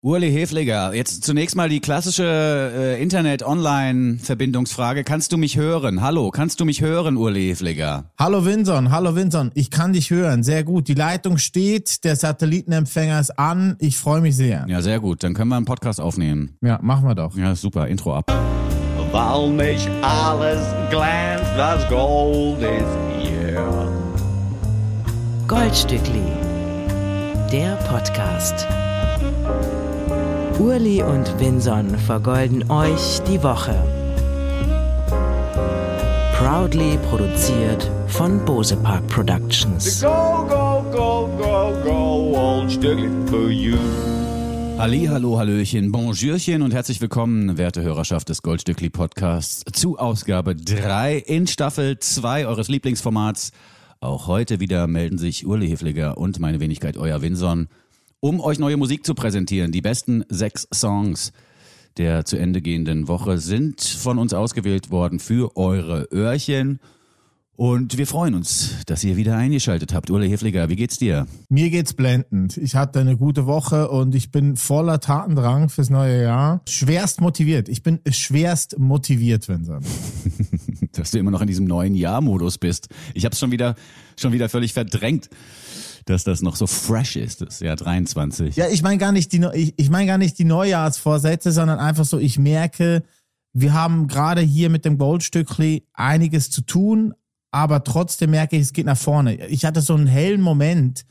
Urli Hefliger, jetzt zunächst mal die klassische äh, Internet-Online-Verbindungsfrage. Kannst du mich hören? Hallo, kannst du mich hören, Urli Hefliger? Hallo Winson, hallo Winson, ich kann dich hören, sehr gut. Die Leitung steht, der Satellitenempfänger ist an, ich freue mich sehr. Ja, sehr gut. Dann können wir einen Podcast aufnehmen. Ja, machen wir doch. Ja, super. Intro ab. Weil nicht alles glänzt, das Gold ist hier. Goldstückli, der Podcast. Urli und Vinson vergolden euch die Woche. Proudly produziert von Bose Park Productions. Go, go, go, go, go, old for you. Halli, hallo, hallöchen, bonjourchen und herzlich willkommen, werte Hörerschaft des Goldstückli Podcasts, zu Ausgabe 3 in Staffel 2 eures Lieblingsformats. Auch heute wieder melden sich Urli Hefliger und meine Wenigkeit, euer Winson, um euch neue Musik zu präsentieren. Die besten sechs Songs der zu Ende gehenden Woche sind von uns ausgewählt worden für eure Öhrchen. Und wir freuen uns, dass ihr wieder eingeschaltet habt. Urle Hefliger, wie geht's dir? Mir geht's blendend. Ich hatte eine gute Woche und ich bin voller Tatendrang fürs neue Jahr. Schwerst motiviert. Ich bin schwerst motiviert, Winson. dass du immer noch in diesem neuen Jahr-Modus bist. Ich habe es schon wieder, schon wieder völlig verdrängt, dass das noch so fresh ist, das Jahr 23. Ja, ich meine gar nicht die, ich, ich meine gar nicht die Neujahrsvorsätze, sondern einfach so, ich merke, wir haben gerade hier mit dem Goldstückli einiges zu tun, aber trotzdem merke ich, es geht nach vorne. Ich hatte so einen hellen Moment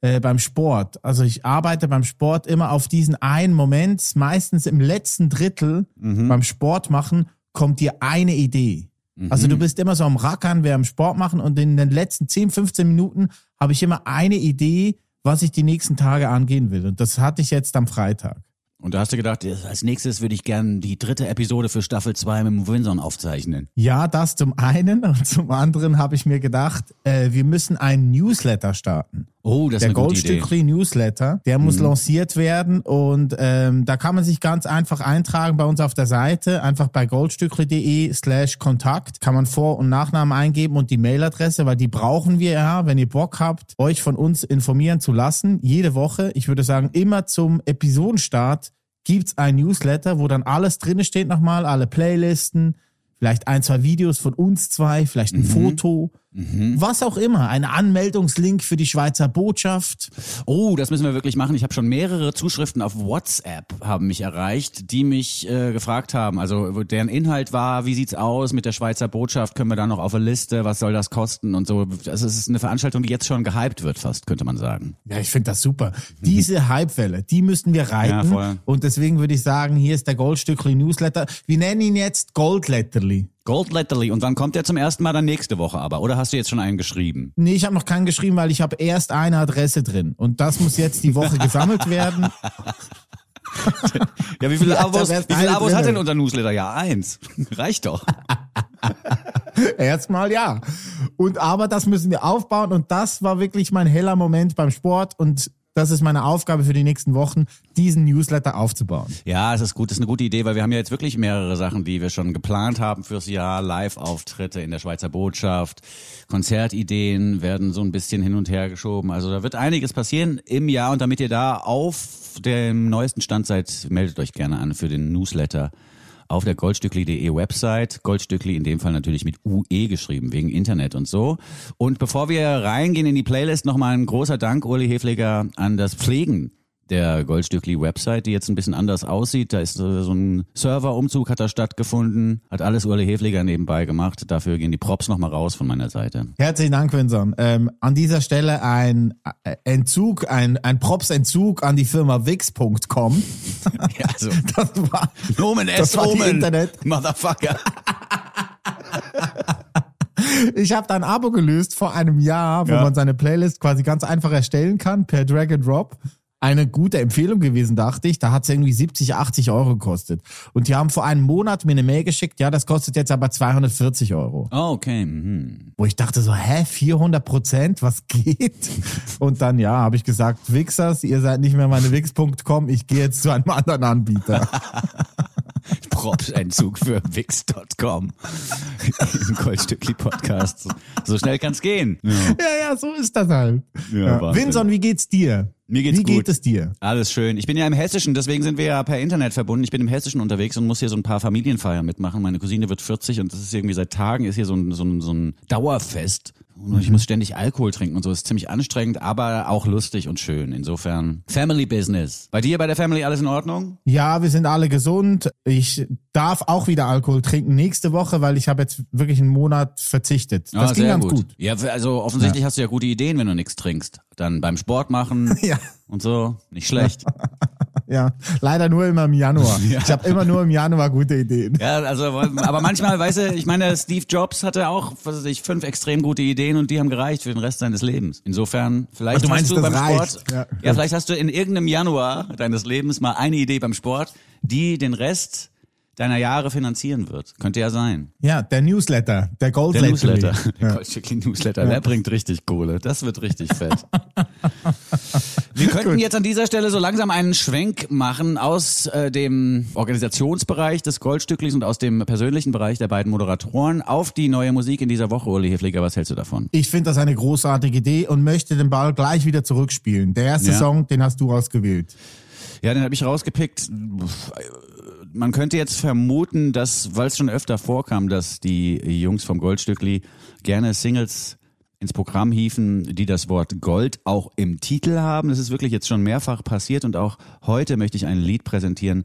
äh, beim Sport. Also ich arbeite beim Sport immer auf diesen einen Moment, meistens im letzten Drittel beim Sport machen, kommt dir eine Idee. Also du bist immer so am Rackern, wir am Sport machen und in den letzten 10, 15 Minuten habe ich immer eine Idee, was ich die nächsten Tage angehen will. Und das hatte ich jetzt am Freitag. Und da hast du gedacht, als nächstes würde ich gern die dritte Episode für Staffel 2 mit dem Winson aufzeichnen. Ja, das zum einen und zum anderen habe ich mir gedacht, äh, wir müssen einen Newsletter starten. Oh, das ist der Idee. Mhm. Goldstückli Newsletter, der muss lanciert werden und ähm, da kann man sich ganz einfach eintragen bei uns auf der Seite, einfach bei goldstückli.de slash Kontakt, kann man Vor- und Nachnamen eingeben und die Mailadresse, weil die brauchen wir ja, wenn ihr Bock habt, euch von uns informieren zu lassen, jede Woche, ich würde sagen immer zum Episodenstart gibt's ein Newsletter, wo dann alles drinne steht nochmal, alle Playlisten, vielleicht ein, zwei Videos von uns zwei, vielleicht ein Foto, was auch immer, ein Anmeldungslink für die Schweizer Botschaft. Oh, das müssen wir wirklich machen. Ich habe schon mehrere Zuschriften auf WhatsApp haben mich erreicht, die mich äh, gefragt haben. Also deren Inhalt war, wie sieht's aus mit der Schweizer Botschaft? Können wir da noch auf eine Liste? Was soll das kosten und so? Das ist eine Veranstaltung, die jetzt schon gehypt wird, fast könnte man sagen. Ja, ich finde das super. Diese Hypewelle, die müssten wir reiten. Ja, und deswegen würde ich sagen, hier ist der Goldstückli Newsletter. Wir nennen ihn jetzt Goldletterli. Goldletterly und dann kommt er zum ersten Mal dann nächste Woche aber. Oder hast du jetzt schon einen geschrieben? Nee, ich habe noch keinen geschrieben, weil ich habe erst eine Adresse drin. Und das muss jetzt die Woche gesammelt werden. Ja, wie viele Ja, Abos, wie viele Abos hat denn unser Newsletter? Ja, eins. Reicht doch. Erstmal ja. Und aber das müssen wir aufbauen. Und das war wirklich mein heller Moment beim Sport. Und das ist meine Aufgabe für die nächsten Wochen, diesen Newsletter aufzubauen. Ja, es ist gut, das ist eine gute Idee, weil wir haben ja jetzt wirklich mehrere Sachen, die wir schon geplant haben fürs Jahr. Live-Auftritte in der Schweizer Botschaft, Konzertideen werden so ein bisschen hin und her geschoben. Also da wird einiges passieren im Jahr und damit ihr da auf dem neuesten Stand seid, meldet euch gerne an für den Newsletter auf der goldstückli.de Website. Goldstückli in dem Fall natürlich mit UE geschrieben, wegen Internet und so. Und bevor wir reingehen in die Playlist, nochmal ein großer Dank, Uli Hefleger, an das Pflegen der Goldstückli-Website, die jetzt ein bisschen anders aussieht. Da ist so so ein Serverumzug hat da stattgefunden, hat alles Uli Hefleger nebenbei gemacht. Dafür gehen die Props nochmal raus von meiner Seite. Herzlichen Dank, Vincent. Ähm, an dieser Stelle ein äh, Entzug, ein, ein Props-Entzug an die Firma Wix.com. Ja, also, Das war, Nomen das war die Omen, Internet. Motherfucker. Ich habe da ein Abo gelöst vor einem Jahr, wo Ja. man seine Playlist quasi ganz einfach erstellen kann per Drag and Drop. Eine gute Empfehlung gewesen, dachte ich. Da hat es irgendwie 70, 80 Euro gekostet. Und die haben vor einem Monat mir eine Mail geschickt, ja, das kostet jetzt aber 240 Euro. Oh, okay. Mhm. Wo ich dachte so, hä, 400 Prozent, was geht? Und dann, ja, habe ich gesagt, Wixers, ihr seid nicht mehr meine Wix.com, ich gehe jetzt zu einem anderen Anbieter. Hochrobsentzug für Wix.com im Goldstückli-Podcast. So schnell kann's gehen. Ja. Ja, ja, so ist das halt. Ja, Ja. Vinson, wie geht's dir? Mir geht's wie gut. geht es dir? Alles schön. Ich bin ja im Hessischen, deswegen sind wir ja per Internet verbunden. Ich bin im Hessischen unterwegs und muss hier so ein paar Familienfeiern mitmachen. Meine Cousine wird 40 und das ist irgendwie seit Tagen ist hier so ein, so ein, so ein Dauerfest. Und ich muss ständig Alkohol trinken und so. Das ist ziemlich anstrengend, aber auch lustig und schön. Insofern Family Business. Bei dir, bei der Family alles in Ordnung? Ja, wir sind alle gesund. Ich darf auch wieder Alkohol trinken nächste Woche, weil ich habe jetzt wirklich einen Monat verzichtet. Das Ah, ging ganz gut. Ja, also offensichtlich hast du ja gute Ideen, wenn du nichts trinkst. Dann beim Sport machen Ja. und so. Nicht schlecht. Ja, leider nur immer im Januar. Ich habe immer nur im Januar gute Ideen. Ja, also, aber manchmal, weißt du, ich meine, Steve Jobs hatte auch, was weiß ich, fünf extrem gute Ideen und die haben gereicht für den Rest seines Lebens. Insofern, vielleicht Ach, du meinst, hast du beim reicht. Sport, Ja. ja. vielleicht hast du in irgendeinem Januar deines Lebens mal eine Idee beim Sport, die den Rest deiner Jahre finanzieren wird. Könnte ja sein. Ja, der Newsletter, der Gold Der Newsletter. Der Ja. Newsletter, der bringt richtig Kohle. Das wird richtig fett. Wir könnten jetzt an dieser Stelle so langsam einen Schwenk machen aus äh, dem Organisationsbereich des Goldstücklis und aus dem persönlichen Bereich der beiden Moderatoren auf die neue Musik in dieser Woche. Uli Hefliger, was hältst du davon? Ich finde das eine großartige Idee und möchte den Ball gleich wieder zurückspielen. Der erste Ja. Song, den hast du ausgewählt. Ja, den habe ich rausgepickt. Man könnte jetzt vermuten, dass, weil es schon öfter vorkam, dass die Jungs vom Goldstückli gerne Singles ins Programm hieven, die das Wort Gold auch im Titel haben. Das ist wirklich jetzt schon mehrfach passiert und auch heute möchte ich ein Lied präsentieren,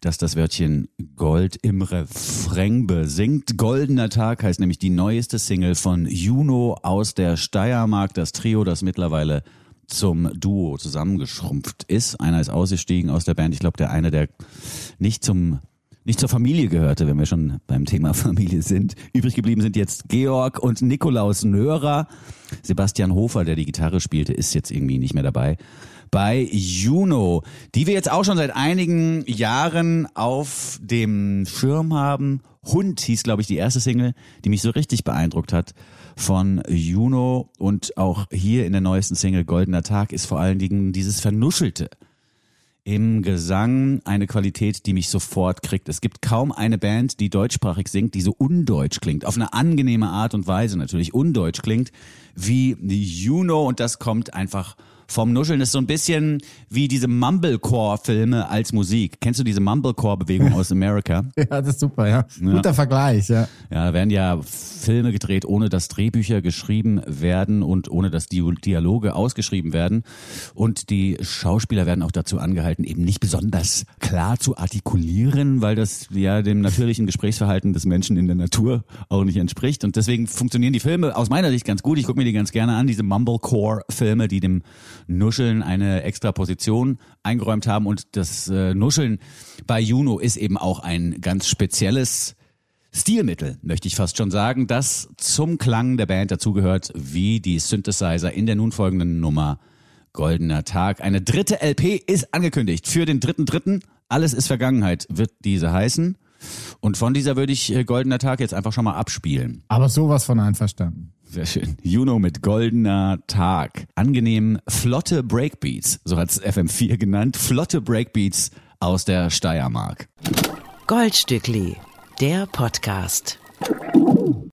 das das Wörtchen Gold im Refrain besingt. Goldener Tag heißt nämlich die neueste Single von Juno aus der Steiermark, das Trio, das mittlerweile zum Duo zusammengeschrumpft ist. Einer ist ausgestiegen aus der Band. Ich glaube, der eine, der nicht zum nicht zur Familie gehörte, wenn wir schon beim Thema Familie sind. Übrig geblieben sind jetzt Georg und Nikolaus Nörer. Sebastian Hofer, der die Gitarre spielte, ist jetzt irgendwie nicht mehr dabei. Bei Juno, die wir jetzt auch schon seit einigen Jahren auf dem Schirm haben. Hund hieß, glaube ich, die erste Single, die mich so richtig beeindruckt hat von Juno. Und auch hier in der neuesten Single Goldener Tag ist vor allen Dingen dieses Vernuschelte im Gesang eine Qualität, die mich sofort kriegt. Es gibt kaum eine Band, die deutschsprachig singt, die so undeutsch klingt. Auf eine angenehme Art und Weise natürlich undeutsch klingt, wie Juno. Und das kommt einfach vom Nuscheln. Das ist so ein bisschen wie diese Mumblecore-Filme als Musik. Kennst du diese Mumblecore-Bewegung aus Amerika? Ja, das ist super, ja. Guter Vergleich, ja. Ja, da werden ja Filme gedreht, ohne dass Drehbücher geschrieben werden und ohne dass Dialoge ausgeschrieben werden. Und die Schauspieler werden auch dazu angehalten, eben nicht besonders klar zu artikulieren, weil das ja dem natürlichen Gesprächsverhalten des Menschen in der Natur auch nicht entspricht. Und deswegen funktionieren die Filme aus meiner Sicht ganz gut. Ich gucke mir die ganz gerne an, diese Mumblecore-Filme, die dem Nuscheln eine extra Position eingeräumt haben. Und das äh, Nuscheln bei Juno ist eben auch ein ganz spezielles Stilmittel, möchte ich fast schon sagen, das zum Klang der Band dazugehört, wie die Synthesizer in der nun folgenden Nummer Goldener Tag. Eine dritte LP ist angekündigt für den dritten dritten. Alles ist Vergangenheit, wird diese heißen. Und von dieser würde ich äh, Goldener Tag jetzt einfach schon mal abspielen. Aber sowas von einverstanden. Sehr schön. Juno mit Goldener Tag. Angenehm flotte Breakbeats, so hat's FM4 genannt. Flotte Breakbeats aus der Steiermark. Goldstückli, der Podcast.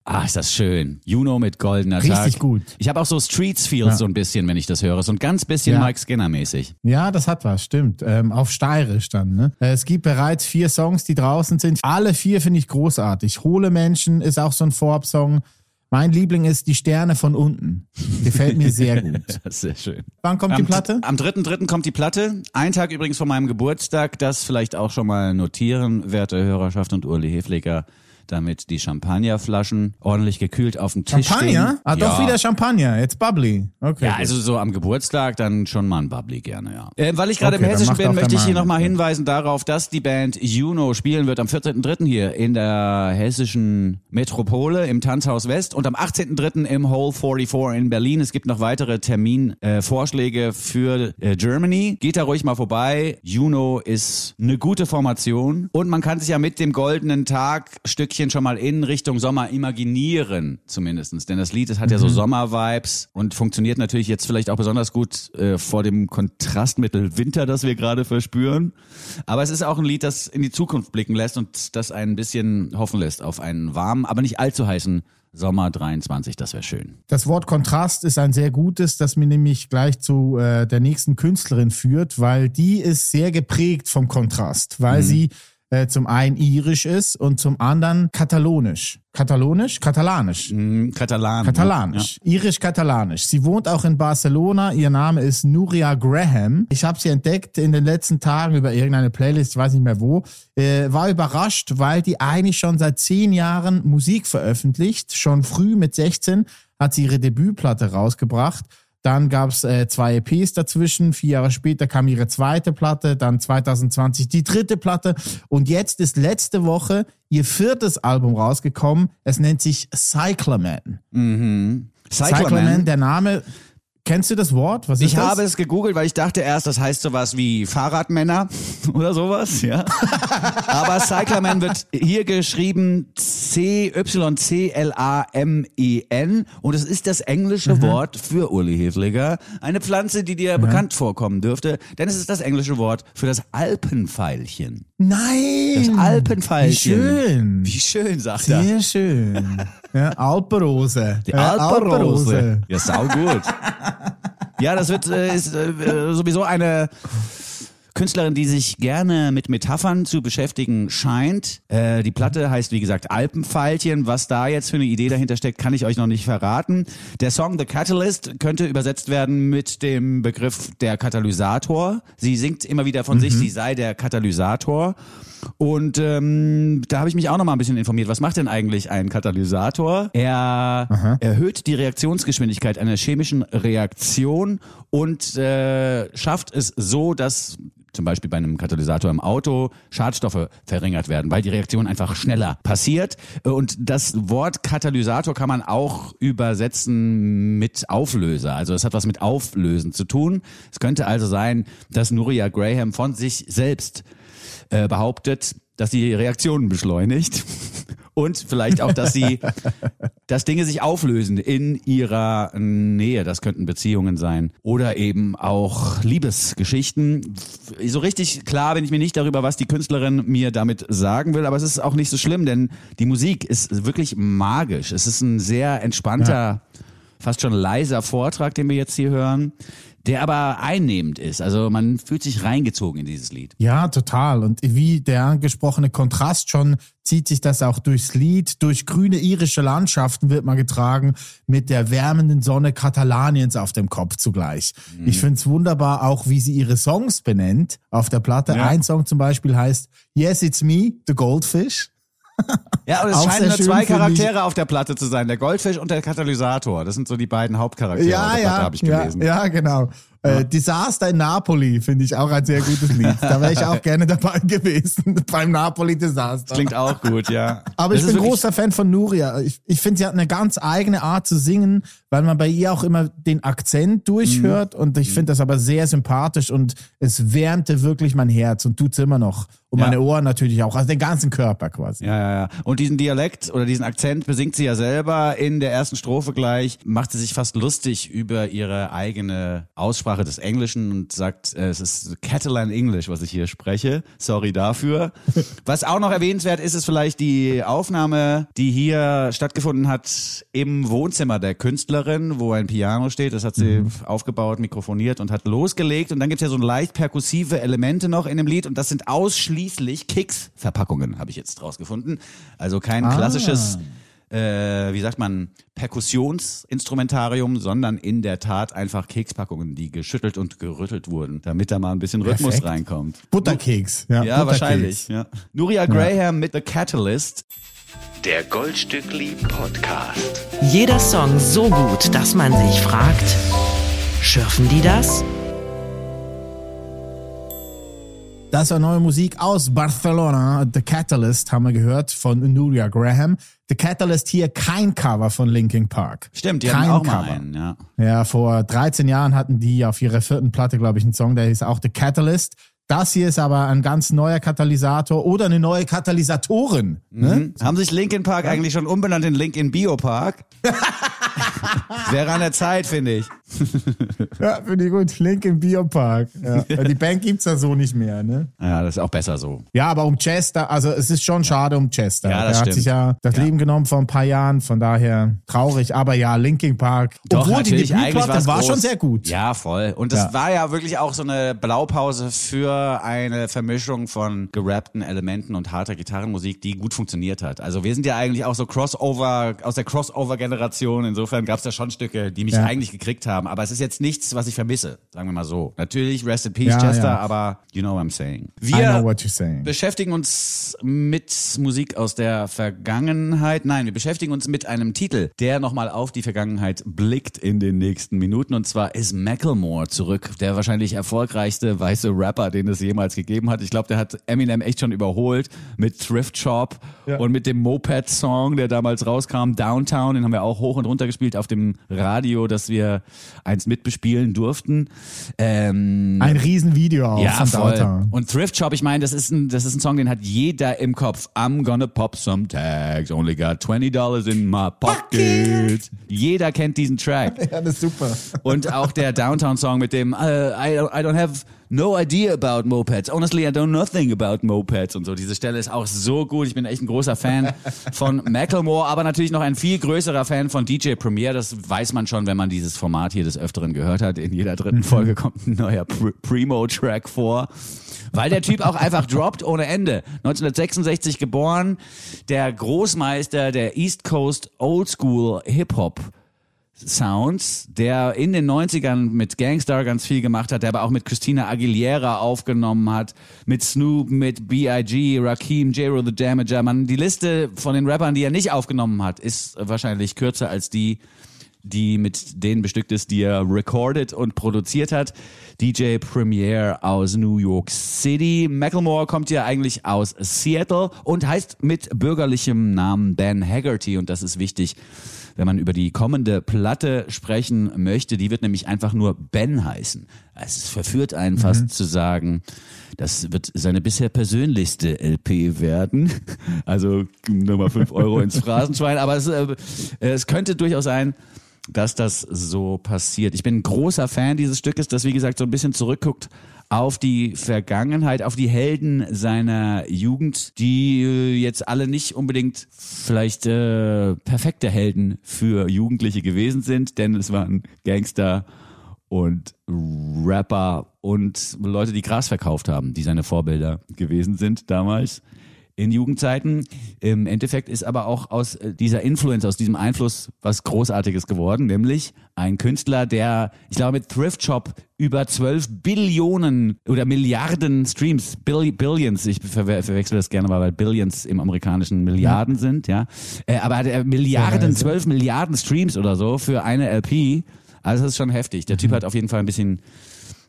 Ah, ist das schön. Juno mit goldener Tag. Richtig gut. Ich habe auch so Streets Feels so ein bisschen, wenn ich das höre. So ein ganz bisschen Ja. Mike Skinner mäßig. Ja, das hat was, stimmt. Ähm, auf Steirisch dann. Ne? Äh, Es gibt bereits vier Songs, die draußen sind. Alle vier finde ich großartig. Hohle Menschen ist auch so ein Vorab-Song. Mein Liebling ist Die Sterne von unten. Gefällt mir sehr gut. Sehr schön. Wann kommt die Platte? Am 3.3. kommt die Platte. Ein Tag übrigens vor meinem Geburtstag. Das vielleicht auch schon mal notieren, werte Hörerschaft und Uli Hefleger, damit die Champagnerflaschen ordentlich gekühlt auf dem Tisch Champagner? stehen. Ah, doch Ja. wieder Champagner. Jetzt bubbly. Okay. Ja, also so am Geburtstag dann schon mal ein Bubbly gerne, ja. Äh, weil ich gerade Okay, im Hessischen bin, möchte ich hier nochmal hinweisen darauf, dass die Band Juno spielen wird am 14.3. hier in der hessischen Metropole im Tanzhaus West und am 18.3. im Hole 44 in Berlin. Es gibt noch weitere Terminvorschläge äh, für äh, Germany. Geht da ruhig mal vorbei. Juno ist eine gute Formation und man kann sich ja mit dem goldenen Tag Stückchen Stückchen schon mal in Richtung Sommer imaginieren, zumindestens. Denn das Lied, das hat ja Mhm. so Sommer-Vibes und funktioniert natürlich jetzt vielleicht auch besonders gut äh, vor dem Kontrastmittel Winter, das wir gerade verspüren. Aber es ist auch ein Lied, das in die Zukunft blicken lässt und das ein bisschen hoffen lässt auf einen warmen, aber nicht allzu heißen Sommer 23. Das wäre schön. Das Wort Kontrast ist ein sehr gutes, das mir nämlich gleich zu äh, der nächsten Künstlerin führt, weil die ist sehr geprägt vom Kontrast, weil sie äh, zum einen irisch ist und zum anderen katalonisch. Katalonisch? Katalanisch. Mm, Katalan. Katalanisch. Irisch-katalanisch. Sie wohnt auch in Barcelona. Ihr Name ist Nuria Graham. Ich habe sie entdeckt in den letzten Tagen über irgendeine Playlist, ich weiß nicht mehr wo. Äh, war überrascht, weil die eigentlich schon seit zehn Jahren Musik veröffentlicht. Schon früh mit 16 hat sie ihre Debütplatte rausgebracht. Dann gab's äh, zwei EPs dazwischen. Vier Jahre später kam ihre zweite Platte, dann 2020 die dritte Platte. Und jetzt ist letzte Woche ihr viertes Album rausgekommen. Es nennt sich Cyclamen. Mhm. Cyclamen, Cyclamen. der Name. Kennst du das Wort? Was ist Ich das? habe es gegoogelt, weil ich dachte erst, das heißt sowas wie Fahrradmänner oder sowas, ja. Aber Cyclamen wird hier geschrieben C-Y-C-L-A-M-E-N und es ist das englische Mhm. Wort für Uli Hefliger. Eine Pflanze, die dir bekannt vorkommen dürfte, denn es ist das englische Wort für das Alpenveilchen. Nein. Das Alpenveilchen. Wie schön. Wie schön, sagt er. Sehr schön. Ja, Alpenrose. Die Ja, Alpenrose. Ja, sau gut. ja, das wird äh, ist äh, sowieso eine Künstlerin, die sich gerne mit Metaphern zu beschäftigen scheint. Äh, die Platte heißt, wie gesagt, Alpenpfeilchen. Was da jetzt für eine Idee dahinter steckt, kann ich euch noch nicht verraten. Der Song The Catalyst könnte übersetzt werden mit dem Begriff der Katalysator. Sie singt immer wieder von sich, sie sei der Katalysator. Und ähm, da habe ich mich auch noch mal ein bisschen informiert. Was macht denn eigentlich ein Katalysator? Er erhöht die Reaktionsgeschwindigkeit einer chemischen Reaktion und äh, schafft es so, dass zum Beispiel bei einem Katalysator im Auto Schadstoffe verringert werden, weil die Reaktion einfach schneller passiert. Und das Wort Katalysator kann man auch übersetzen mit Auflöser. Also es hat was mit Auflösen zu tun. Es könnte also sein, dass Nuria Graham von sich selbst äh, behauptet, dass sie Reaktionen beschleunigt und vielleicht auch, dass sie, dass Dinge sich auflösen in ihrer Nähe. Das könnten Beziehungen sein oder eben auch Liebesgeschichten. So richtig klar bin ich mir nicht darüber, was die Künstlerin mir damit sagen will, aber es ist auch nicht so schlimm, denn die Musik ist wirklich magisch. Es ist ein sehr entspannter, fast schon leiser Vortrag, den wir jetzt hier hören, der aber einnehmend ist. Also man fühlt sich reingezogen in dieses Lied. Ja, total. Und wie der angesprochene Kontrast schon zieht sich das auch durchs Lied. Durch grüne irische Landschaften wird man getragen mit der wärmenden Sonne Katalaniens auf dem Kopf zugleich. Mhm. Ich find's wunderbar auch, wie sie ihre Songs benennt auf der Platte. Ja. Ein Song zum Beispiel heißt Yes, It's Me, The Goldfish. Ja, und es Auch scheinen nur zwei Charaktere auf der Platte zu sein, der Goldfisch und der Katalysator. Das sind so die beiden Hauptcharaktere auf der Platte, habe ich ja, gelesen. ja, genau. Äh, Desaster in Napoli finde ich auch ein sehr gutes Lied. Da wäre ich auch gerne dabei gewesen beim Napoli Desaster. Klingt auch gut, ja. Aber Das ich bin großer Fan von Nuria. Ich, ich finde, sie hat eine ganz eigene Art zu singen, weil man bei ihr auch immer den Akzent durchhört. Mhm. Und ich finde das aber sehr sympathisch und es wärmte wirklich mein Herz und tut's immer noch. Und Ja. meine Ohren natürlich auch, also den ganzen Körper quasi. Ja, ja, ja. Und diesen Dialekt oder diesen Akzent besingt sie ja selber in der ersten Strophe gleich, macht sie sich fast lustig über ihre eigene Aussprache des Englischen und sagt, äh, es ist Catalan English, was ich hier spreche. Sorry dafür. Was auch noch erwähnenswert ist, ist vielleicht die Aufnahme, die hier stattgefunden hat im Wohnzimmer der Künstlerin, wo ein Piano steht. Das hat sie aufgebaut, mikrofoniert und hat losgelegt. Und dann gibt's ja so leicht perkussive Elemente noch in dem Lied und das sind ausschließlich Kicks-Verpackungen, habe ich jetzt rausgefunden. Also kein Ah. klassisches, äh, wie sagt man, Perkussionsinstrumentarium, sondern in der Tat einfach Kekspackungen, die geschüttelt und gerüttelt wurden, damit da mal ein bisschen Rhythmus Perfekt. reinkommt. Butterkeks. Ja, Ja, Butterkeks. wahrscheinlich. Ja. Nuria Graham mit The Catalyst. Der Goldstückli Podcast. Jeder Song so gut, dass man sich fragt, schürfen die das? Das war neue Musik aus Barcelona. The Catalyst haben wir gehört von Nuria Graham. The Catalyst hier kein Cover von Linkin Park. Stimmt, die kein hatten auch mal Cover. einen, ja. Ja, vor 13 Jahren hatten die auf ihrer vierten Platte, glaube ich, einen Song, der hieß auch The Catalyst. Das hier ist aber ein ganz neuer Katalysator oder eine neue Katalysatorin. Ne? Hm? Haben sich Linkin Park eigentlich schon umbenannt in Linkin Biopark? Wäre an der Zeit, finde ich. Ja, finde ich gut. Link im Biopark. Ja. Die Band gibt's ja so nicht mehr, ne? Ja, das ist auch besser so. Ja, aber um Chester, also es ist schon schade um Chester. Ja, das er hat stimmt. sich ja das Ja. Leben genommen vor ein paar Jahren, von daher traurig. Aber ja, Linkin Park. Obwohl die Debütplatte war groß. schon sehr gut. Ja, voll. Und das Ja. war ja wirklich auch so eine Blaupause für eine Vermischung von gerappten Elementen und harter Gitarrenmusik, die gut funktioniert hat. Also wir sind ja eigentlich auch so Crossover, aus der Crossover-Generation. Insofern gab's da schon Stücke, die mich Ja. eigentlich gekriegt haben. Aber es ist jetzt nichts, was ich vermisse, sagen wir mal so. Natürlich, Rest in Peace, Ja, Chester, ja. aber you know what I'm saying. I Wir know what you're saying. beschäftigen uns mit Musik aus der Vergangenheit. Nein, wir beschäftigen uns mit einem Titel, der nochmal auf die Vergangenheit blickt in den nächsten Minuten. Und zwar ist Macklemore zurück, der wahrscheinlich erfolgreichste weiße Rapper, den es jemals gegeben hat. Ich glaube, der hat Eminem echt schon überholt mit Thrift Shop und mit dem Moped-Song, der damals rauskam, Downtown. Den haben wir auch hoch und runter gespielt auf dem Radio, dass wir eins mitbespielen durften. Ähm, Ein Riesenvideo auch ja, von voll. Downtown. Und Thrift Shop, ich meine, das ist ein, das ist ein Song, den hat jeder im Kopf. I'm gonna pop some tags, only got 20 dollars in my pocket. Jeder kennt diesen Track. Ja, das ist super. Und auch der Downtown-Song mit dem uh, I, I don't have no idea about mopeds. Honestly, I don't know nothing about mopeds und so. Diese Stelle ist auch so gut. Ich bin echt ein großer Fan von Macklemore, aber natürlich noch ein viel größerer Fan von DJ Premier. Das weiß man schon, wenn man dieses Format hier des Öfteren gehört hat. In jeder dritten Folge kommt ein neuer Pr Primo-Track vor. Weil der Typ auch einfach droppt ohne Ende. 1966 geboren, der Großmeister der East Coast Old School Hip-Hop. Sounds, der in den 90ern mit Gangstar ganz viel gemacht hat, der aber auch mit Christina Aguilera aufgenommen hat, mit Snoop, mit B.I.G., Rakim, J-Ro the Damager. Man, die Liste von den Rappern, die er nicht aufgenommen hat, ist wahrscheinlich kürzer als die, die mit denen bestückt ist, die er recorded und produziert hat. DJ Premier aus New York City. Macklemore kommt ja eigentlich aus Seattle und heißt mit bürgerlichem Namen Ben Haggerty und das ist wichtig, wenn man über die kommende Platte sprechen möchte. Die wird nämlich einfach nur Ben heißen. Es verführt einen fast zu sagen, das wird seine bisher persönlichste LP werden. Also nochmal fünf Euro ins Phrasenschwein. Aber es, äh, es könnte durchaus sein, dass das so passiert. Ich bin ein großer Fan dieses Stückes, das wie gesagt so ein bisschen zurückguckt auf die Vergangenheit, auf die Helden seiner Jugend, die äh, jetzt alle nicht unbedingt vielleicht äh, perfekte Helden für Jugendliche gewesen sind, denn es waren Gangster und Rapper und Leute, die Gras verkauft haben, die seine Vorbilder gewesen sind damals in Jugendzeiten. Im Endeffekt ist aber auch aus äh, dieser Influence, aus diesem Einfluss was Großartiges geworden, nämlich ein Künstler, der, ich glaube, mit Thrift Shop über 12 Billionen oder Milliarden Streams, Bill, Billions, ich verwe verwechsel das gerne mal, weil Billions im amerikanischen Milliarden sind, ja. Äh, aber hat er Milliarden, 12 Milliarden Streams oder so für eine LP. Also das ist schon heftig. Der Typ hat auf jeden Fall ein bisschen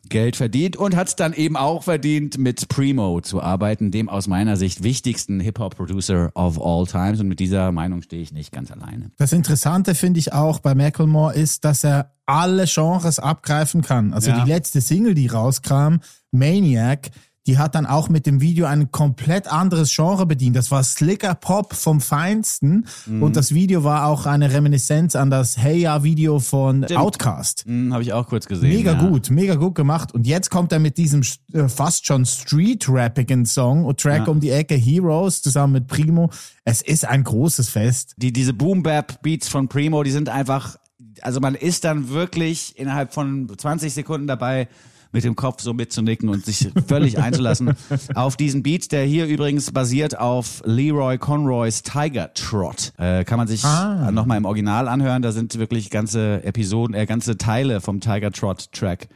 Geld verdient und hat es dann eben auch verdient, mit Primo zu arbeiten, dem aus meiner Sicht wichtigsten Hip-Hop-Producer of all times. Und mit dieser Meinung stehe ich nicht ganz alleine. Das Interessante finde ich auch bei Macklemore ist, dass er alle Genres abgreifen kann. Also Ja. die letzte Single, die rauskam, Maniac, die hat dann auch mit dem Video ein komplett anderes Genre bedient. Das war Slicker Pop vom Feinsten Mhm. und das Video war auch eine Reminiszenz an das Hey Ya Video von Outkast. Hm, Habe ich auch kurz gesehen. Mega ja. gut, mega gut gemacht. Und jetzt kommt er mit diesem äh, fast schon street-rappigen Song und Track Ja. um die Ecke Heroes zusammen mit Primo. Es ist ein großes Fest. Die, diese Boom-Bap-Beats von Primo, die sind einfach, also man ist dann wirklich innerhalb von 20 Sekunden dabei, mit dem Kopf so mitzunicken und sich völlig einzulassen auf diesen Beat, der hier übrigens basiert auf Leroy Conroys Tiger Trot. Äh, kann man sich Ah. nochmal im Original anhören, da sind wirklich ganze Episoden, äh, ganze Teile vom Tiger Trot Track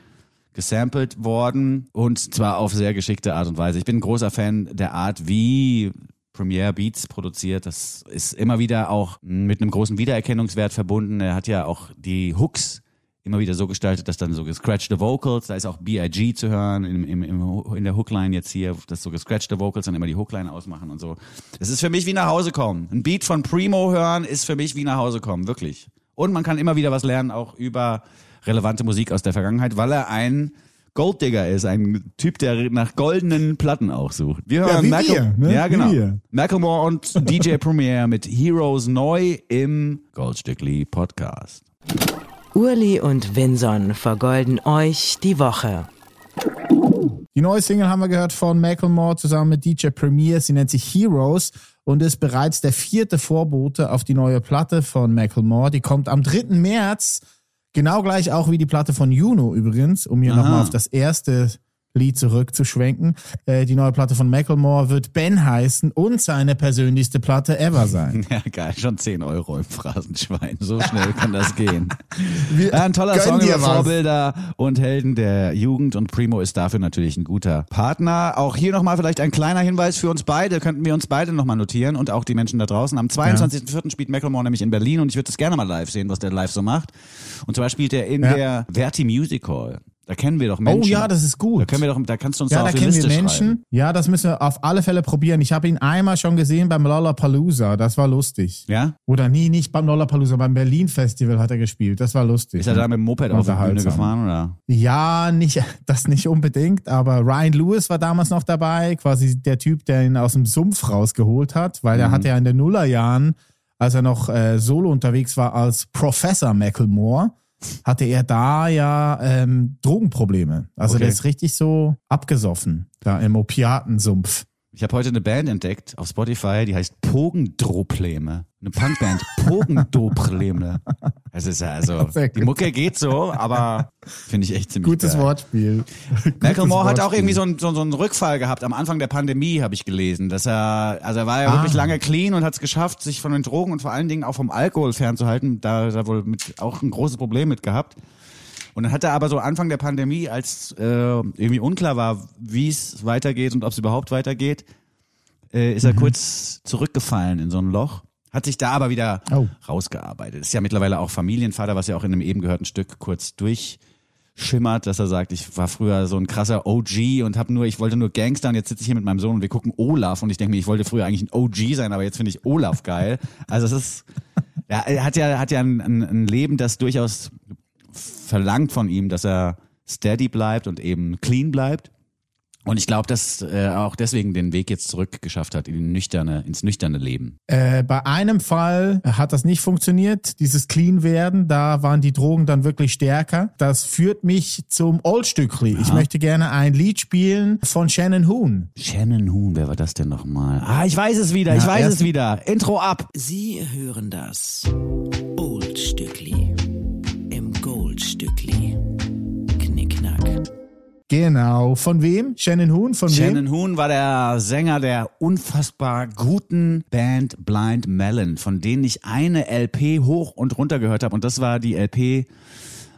gesampelt worden und zwar auf sehr geschickte Art und Weise. Ich bin ein großer Fan der Art, wie Premiere Beats produziert. Das ist immer wieder auch mit einem großen Wiedererkennungswert verbunden. Er hat ja auch die Hooks immer wieder so gestaltet, dass dann so gescratchte Vocals, da ist auch B.I.G. zu hören im, im, im, in der Hookline jetzt hier, dass so gescratchte Vocals dann immer die Hookline ausmachen und so. Es ist für mich wie nach Hause kommen. Ein Beat von Primo hören ist für mich wie nach Hause kommen, wirklich. Und man kann immer wieder was lernen, auch über relevante Musik aus der Vergangenheit, weil er ein Golddigger ist, ein Typ, der nach goldenen Platten auch sucht. Wir Ja, hören wie Mackle- wir, ne? Ja, genau. Macklemore und DJ Premier mit Heroes neu im Goldstückli Podcast. Urli und Vinson vergolden euch die Woche. Die neue Single haben wir gehört von Macklemore zusammen mit DJ Premier. Sie nennt sich Heroes und ist bereits der vierte Vorbote auf die neue Platte von Macklemore. Die kommt am 3. März, genau gleich auch wie die Platte von Juno übrigens, um hier nochmal auf das erste Lied zurückzuschwenken. Äh, die neue Platte von Macklemore wird Ben heißen und seine persönlichste Platte ever sein. Ja, geil, schon 10 Euro im Phrasenschwein. So schnell kann das gehen. Wir Ja, ein toller Song über was. Vorbilder und Helden der Jugend und Primo ist dafür natürlich ein guter Partner. Auch hier nochmal vielleicht ein kleiner Hinweis für uns beide, könnten wir uns beide nochmal notieren und auch die Menschen da draußen. Am 22.04. spielt Macklemore nämlich in Berlin und ich würde das gerne mal live sehen, was der live so macht. Und zwar spielt er in Ja. der Verti Music Hall. Da kennen wir doch Menschen. Oh ja, das ist gut. Da können wir doch, da kannst du uns Ja, da die kennen wir Menschen. schreiben. Ja, das müssen wir auf alle Fälle probieren. Ich habe ihn einmal schon gesehen beim Lollapalooza. Das war lustig. Ja? Oder nie, nicht beim Lollapalooza, beim Berlin Festival hat er gespielt. Das war lustig. Ist er da mit dem Moped auf die Bühne gefahren oder? Ja, nicht, das nicht unbedingt, aber Ryan Lewis war damals noch dabei, quasi der Typ, der ihn aus dem Sumpf rausgeholt hat, weil er hatte ja in den Nullerjahren, als er noch äh, solo unterwegs war als Professor Macklemore, hatte er da ja ähm, Drogenprobleme. Also Okay. der ist richtig so abgesoffen, da im Opiatensumpf. Ich habe heute eine Band entdeckt auf Spotify, die heißt Pogendropleme. Eine Punkband. Pogendopleme. Es ist ja also, die. Mucke geht so, aber finde ich echt ziemlich Gutes geil. Wortspiel. Macklemore hat auch irgendwie so einen, so, so einen Rückfall gehabt am Anfang der Pandemie, habe ich gelesen. Dass er, also er war ja Ah. wirklich lange clean und hat es geschafft, sich von den Drogen und vor allen Dingen auch vom Alkohol fernzuhalten. Da hat er wohl mit, auch ein großes Problem mit gehabt. Und dann hat er aber so Anfang der Pandemie, als äh, irgendwie unklar war, wie es weitergeht und ob es überhaupt weitergeht, äh, ist er kurz zurückgefallen in so ein Loch. Hat sich da aber wieder Oh. rausgearbeitet. Ist ja mittlerweile auch Familienvater, was ja auch in einem eben gehörten Stück kurz durchschimmert, dass er sagt, ich war früher so ein krasser OG und habe nur, ich wollte nur Gangster und jetzt sitze ich hier mit meinem Sohn und wir gucken Olaf und ich denke mir, ich wollte früher eigentlich ein OG sein, aber jetzt finde ich Olaf geil. Also es ist, ja, er hat ja, hat ja ein, ein, ein Leben, das durchaus verlangt von ihm, dass er steady bleibt und eben clean bleibt. Und ich glaube, dass er auch deswegen den Weg jetzt zurückgeschafft hat in die nüchterne, ins nüchterne Leben. Äh, bei einem Fall hat das nicht funktioniert, dieses Clean werden. Da waren die Drogen dann wirklich stärker. Das führt mich zum Oldstückli. Ich möchte gerne ein Lied spielen von Shannon Hoon. Shannon Hoon, wer war das denn nochmal? Ah, ich weiß es wieder, ich Ja, weiß erst- es wieder. Intro ab. Sie hören das Oldstückli im Goldstückli. Genau. Von wem? Shannon Hoon? Von wem? Shannon Hoon war der Sänger der unfassbar guten Band Blind Melon, von denen ich eine LP hoch und runter gehört habe. Und das war die LP,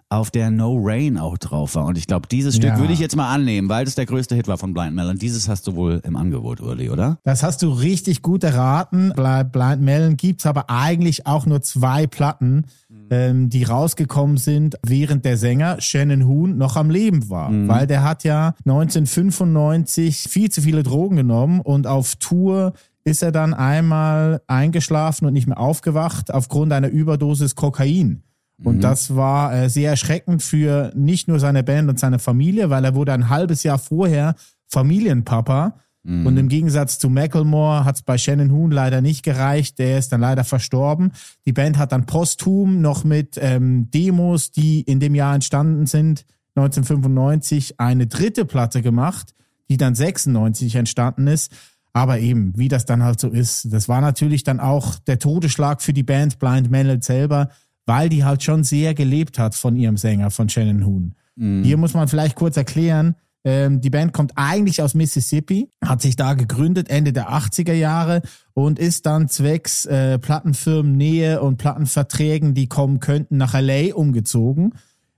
auf der No Rain auch drauf war. Und ich glaube, dieses Stück Ja. würde ich jetzt mal annehmen, weil das der größte Hit war von Blind Melon. Dieses hast du wohl im Angebot, Uli, oder? Das hast du richtig gut erraten. Blind Melon gibt's aber eigentlich auch nur zwei Platten, ähm, die rausgekommen sind, während der Sänger Shannon Hoon noch am Leben war. Weil der hat ja 1995 viel zu viele Drogen genommen und auf Tour ist er dann einmal eingeschlafen und nicht mehr aufgewacht aufgrund einer Überdosis Kokain. Und das war äh, sehr erschreckend für nicht nur seine Band und seine Familie, weil er wurde ein halbes Jahr vorher Familienpapa. Und im Gegensatz zu Macklemore hat es bei Shannon Hoon leider nicht gereicht. Der ist dann leider verstorben. Die Band hat dann posthum noch mit ähm, Demos, die in dem Jahr entstanden sind, 1995 eine dritte Platte gemacht, die dann 96 entstanden ist. Aber eben, wie das dann halt so ist, das war natürlich dann auch der Todesschlag für die Band Blind Melon selber, weil die halt schon sehr gelebt hat von ihrem Sänger, von Shannon Hoon. Hier muss man vielleicht kurz erklären, ähm, die Band kommt eigentlich aus Mississippi, hat sich da gegründet Ende der 80er Jahre und ist dann zwecks äh, Plattenfirmen Nähe und Plattenverträgen, die kommen könnten, nach LA umgezogen.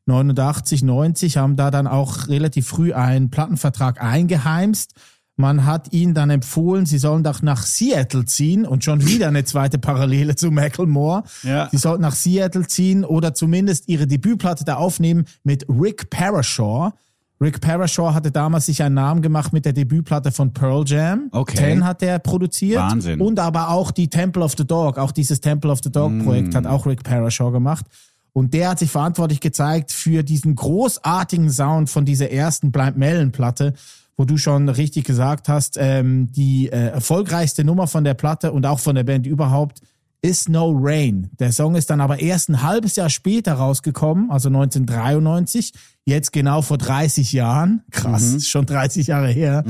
89, 90 haben da dann auch relativ früh einen Plattenvertrag eingeheimst. Man hat ihnen dann empfohlen, sie sollen doch nach Seattle ziehen und schon wieder eine zweite Parallele zu Macklemore. Ja. Sie sollten nach Seattle ziehen oder zumindest ihre Debütplatte da aufnehmen mit Rick Parashore. Rick Parashore hatte damals sich einen Namen gemacht mit der Debütplatte von Pearl Jam. Okay. Ten hat er produziert. Wahnsinn. Und aber auch die Temple of the Dog, auch dieses Temple of the Dog Projekt hat auch Rick Parashore gemacht. Und der hat sich verantwortlich gezeigt für diesen großartigen Sound von dieser ersten Blind Melon Platte, wo du schon richtig gesagt hast, ähm, die äh, erfolgreichste Nummer von der Platte und auch von der Band überhaupt ist No Rain. Der Song ist dann aber erst ein halbes Jahr später rausgekommen, also 1993, jetzt genau vor 30 Jahren. Krass, ist schon 30 Jahre her.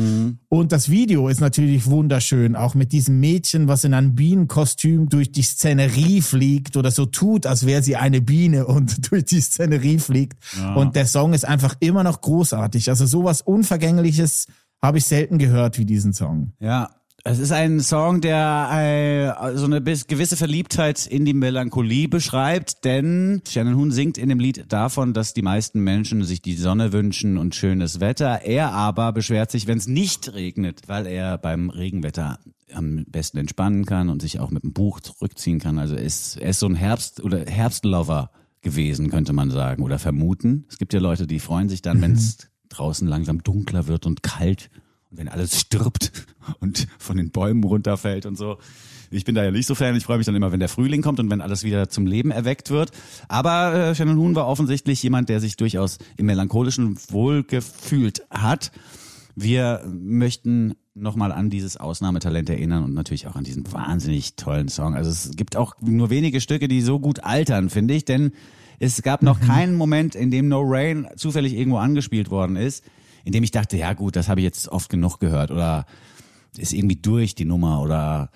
Und das Video ist natürlich wunderschön, auch mit diesem Mädchen, was in einem Bienenkostüm durch die Szenerie fliegt oder so tut, als wäre sie eine Biene und durch die Szenerie fliegt. Und der Song ist einfach immer noch großartig. Also sowas Unvergängliches habe ich selten gehört wie diesen Song. Ja, es ist ein Song, der äh, so eine gewisse Verliebtheit in die Melancholie beschreibt, denn Shannon Hoon singt in dem Lied davon, dass die meisten Menschen sich die Sonne wünschen und schönes Wetter. Er aber beschwert sich, wenn es nicht regnet, weil er beim Regenwetter am besten entspannen kann und sich auch mit dem Buch zurückziehen kann. Also er ist, er ist so ein Herbst- oder Herbstlover gewesen, könnte man sagen oder vermuten. Es gibt ja Leute, die freuen sich dann, wenn es draußen langsam dunkler wird und kalt und wenn alles stirbt und von den Bäumen runterfällt und so. Ich bin da ja nicht so Fan. Ich freue mich dann immer, wenn der Frühling kommt und wenn alles wieder zum Leben erweckt wird. Aber äh, Shannon Hoon war offensichtlich jemand, der sich durchaus im melancholischen wohl gefühlt hat. Wir möchten nochmal an dieses Ausnahmetalent erinnern und natürlich auch an diesen wahnsinnig tollen Song. Also es gibt auch nur wenige Stücke, die so gut altern, finde ich, denn es gab noch keinen Moment, in dem No Rain zufällig irgendwo angespielt worden ist, in dem ich dachte, ja gut, das habe ich jetzt oft genug gehört oder ist irgendwie durch die Nummer oder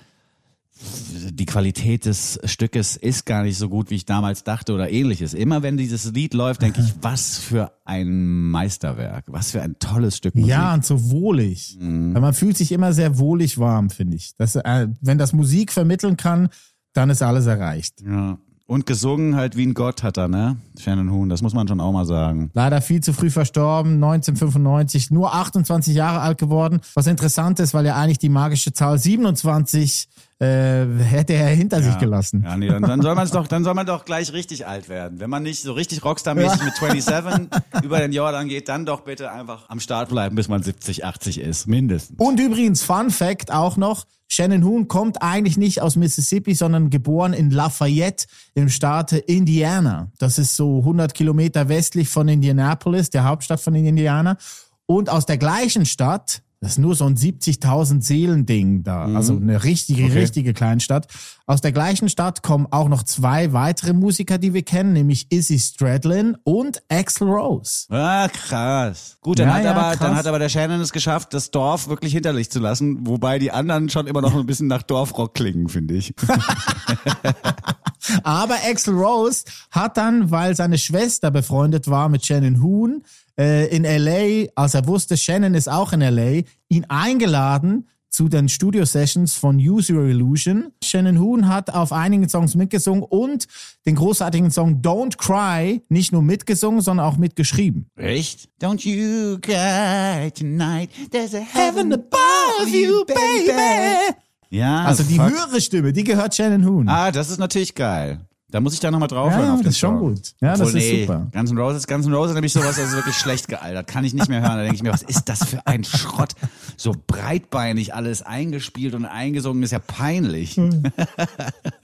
die Qualität des Stückes ist gar nicht so gut, wie ich damals dachte oder ähnliches. Immer wenn dieses Lied läuft, denke ich, was für ein Meisterwerk, was für ein tolles Stück Musik. Ja, und so wohlig. Mhm. Weil man fühlt sich immer sehr wohlig warm, finde ich. Das, äh, wenn das Musik vermitteln kann, dann ist alles erreicht. Ja. Und gesungen halt wie ein Gott hat er, ne? Shannon Hoon, das muss man schon auch mal sagen. Leider viel zu früh verstorben, 1995, nur 28 Jahre alt geworden. Was interessant ist, weil er eigentlich die magische Zahl 27 äh, hätte er hinter sich gelassen. Ja, nee, dann, dann soll man doch, dann soll man doch gleich richtig alt werden. Wenn man nicht so richtig Rockstar-mäßig mit 27 über den Jordan geht, dann doch bitte einfach am Start bleiben, bis man 70, 80 ist, mindestens. Und übrigens, Fun Fact auch noch, Shannon Hoon kommt eigentlich nicht aus Mississippi, sondern geboren in Lafayette im Staate Indiana. Das ist so 100 Kilometer westlich von Indianapolis, der Hauptstadt von Indiana. Und aus der gleichen Stadt, das ist nur so ein 70.000 Seelen-Ding da, also eine richtige, Okay. richtige Kleinstadt. Aus der gleichen Stadt kommen auch noch zwei weitere Musiker, die wir kennen, nämlich Izzy Stradlin und Axl Rose. Ah, krass. Gut, dann, Ja, hat ja, aber, krass. dann hat aber der Shannon es geschafft, das Dorf wirklich hinter sich zu lassen, wobei die anderen schon immer noch ein bisschen nach Dorfrock klingen, finde ich. Aber Axel Rose hat dann, weil seine Schwester befreundet war mit Shannon Hoon, äh, in LA, als er wusste, Shannon ist auch in LA, ihn eingeladen zu den Studio-Sessions von Use Your Illusion. Shannon Hoon hat auf einigen Songs mitgesungen und den großartigen Song Don't Cry nicht nur mitgesungen, sondern auch mitgeschrieben. Echt? Don't you cry tonight, there's a Heaven above you, baby. Ja, Also die fuck. höhere Stimme, die gehört Shannon Hoon. Ah, das ist natürlich geil. Da muss ich da nochmal drauf Ja, hören ja, das ist schon Song. gut. Ja, das Obwohl, ist nee, super. Guns N' Roses, Guns N' Roses nämlich sowas, das ist wirklich schlecht gealtert. Kann ich nicht mehr hören. Da denke ich mir, was ist das für ein Schrott? So breitbeinig alles eingespielt und eingesungen, ist ja peinlich. Hm.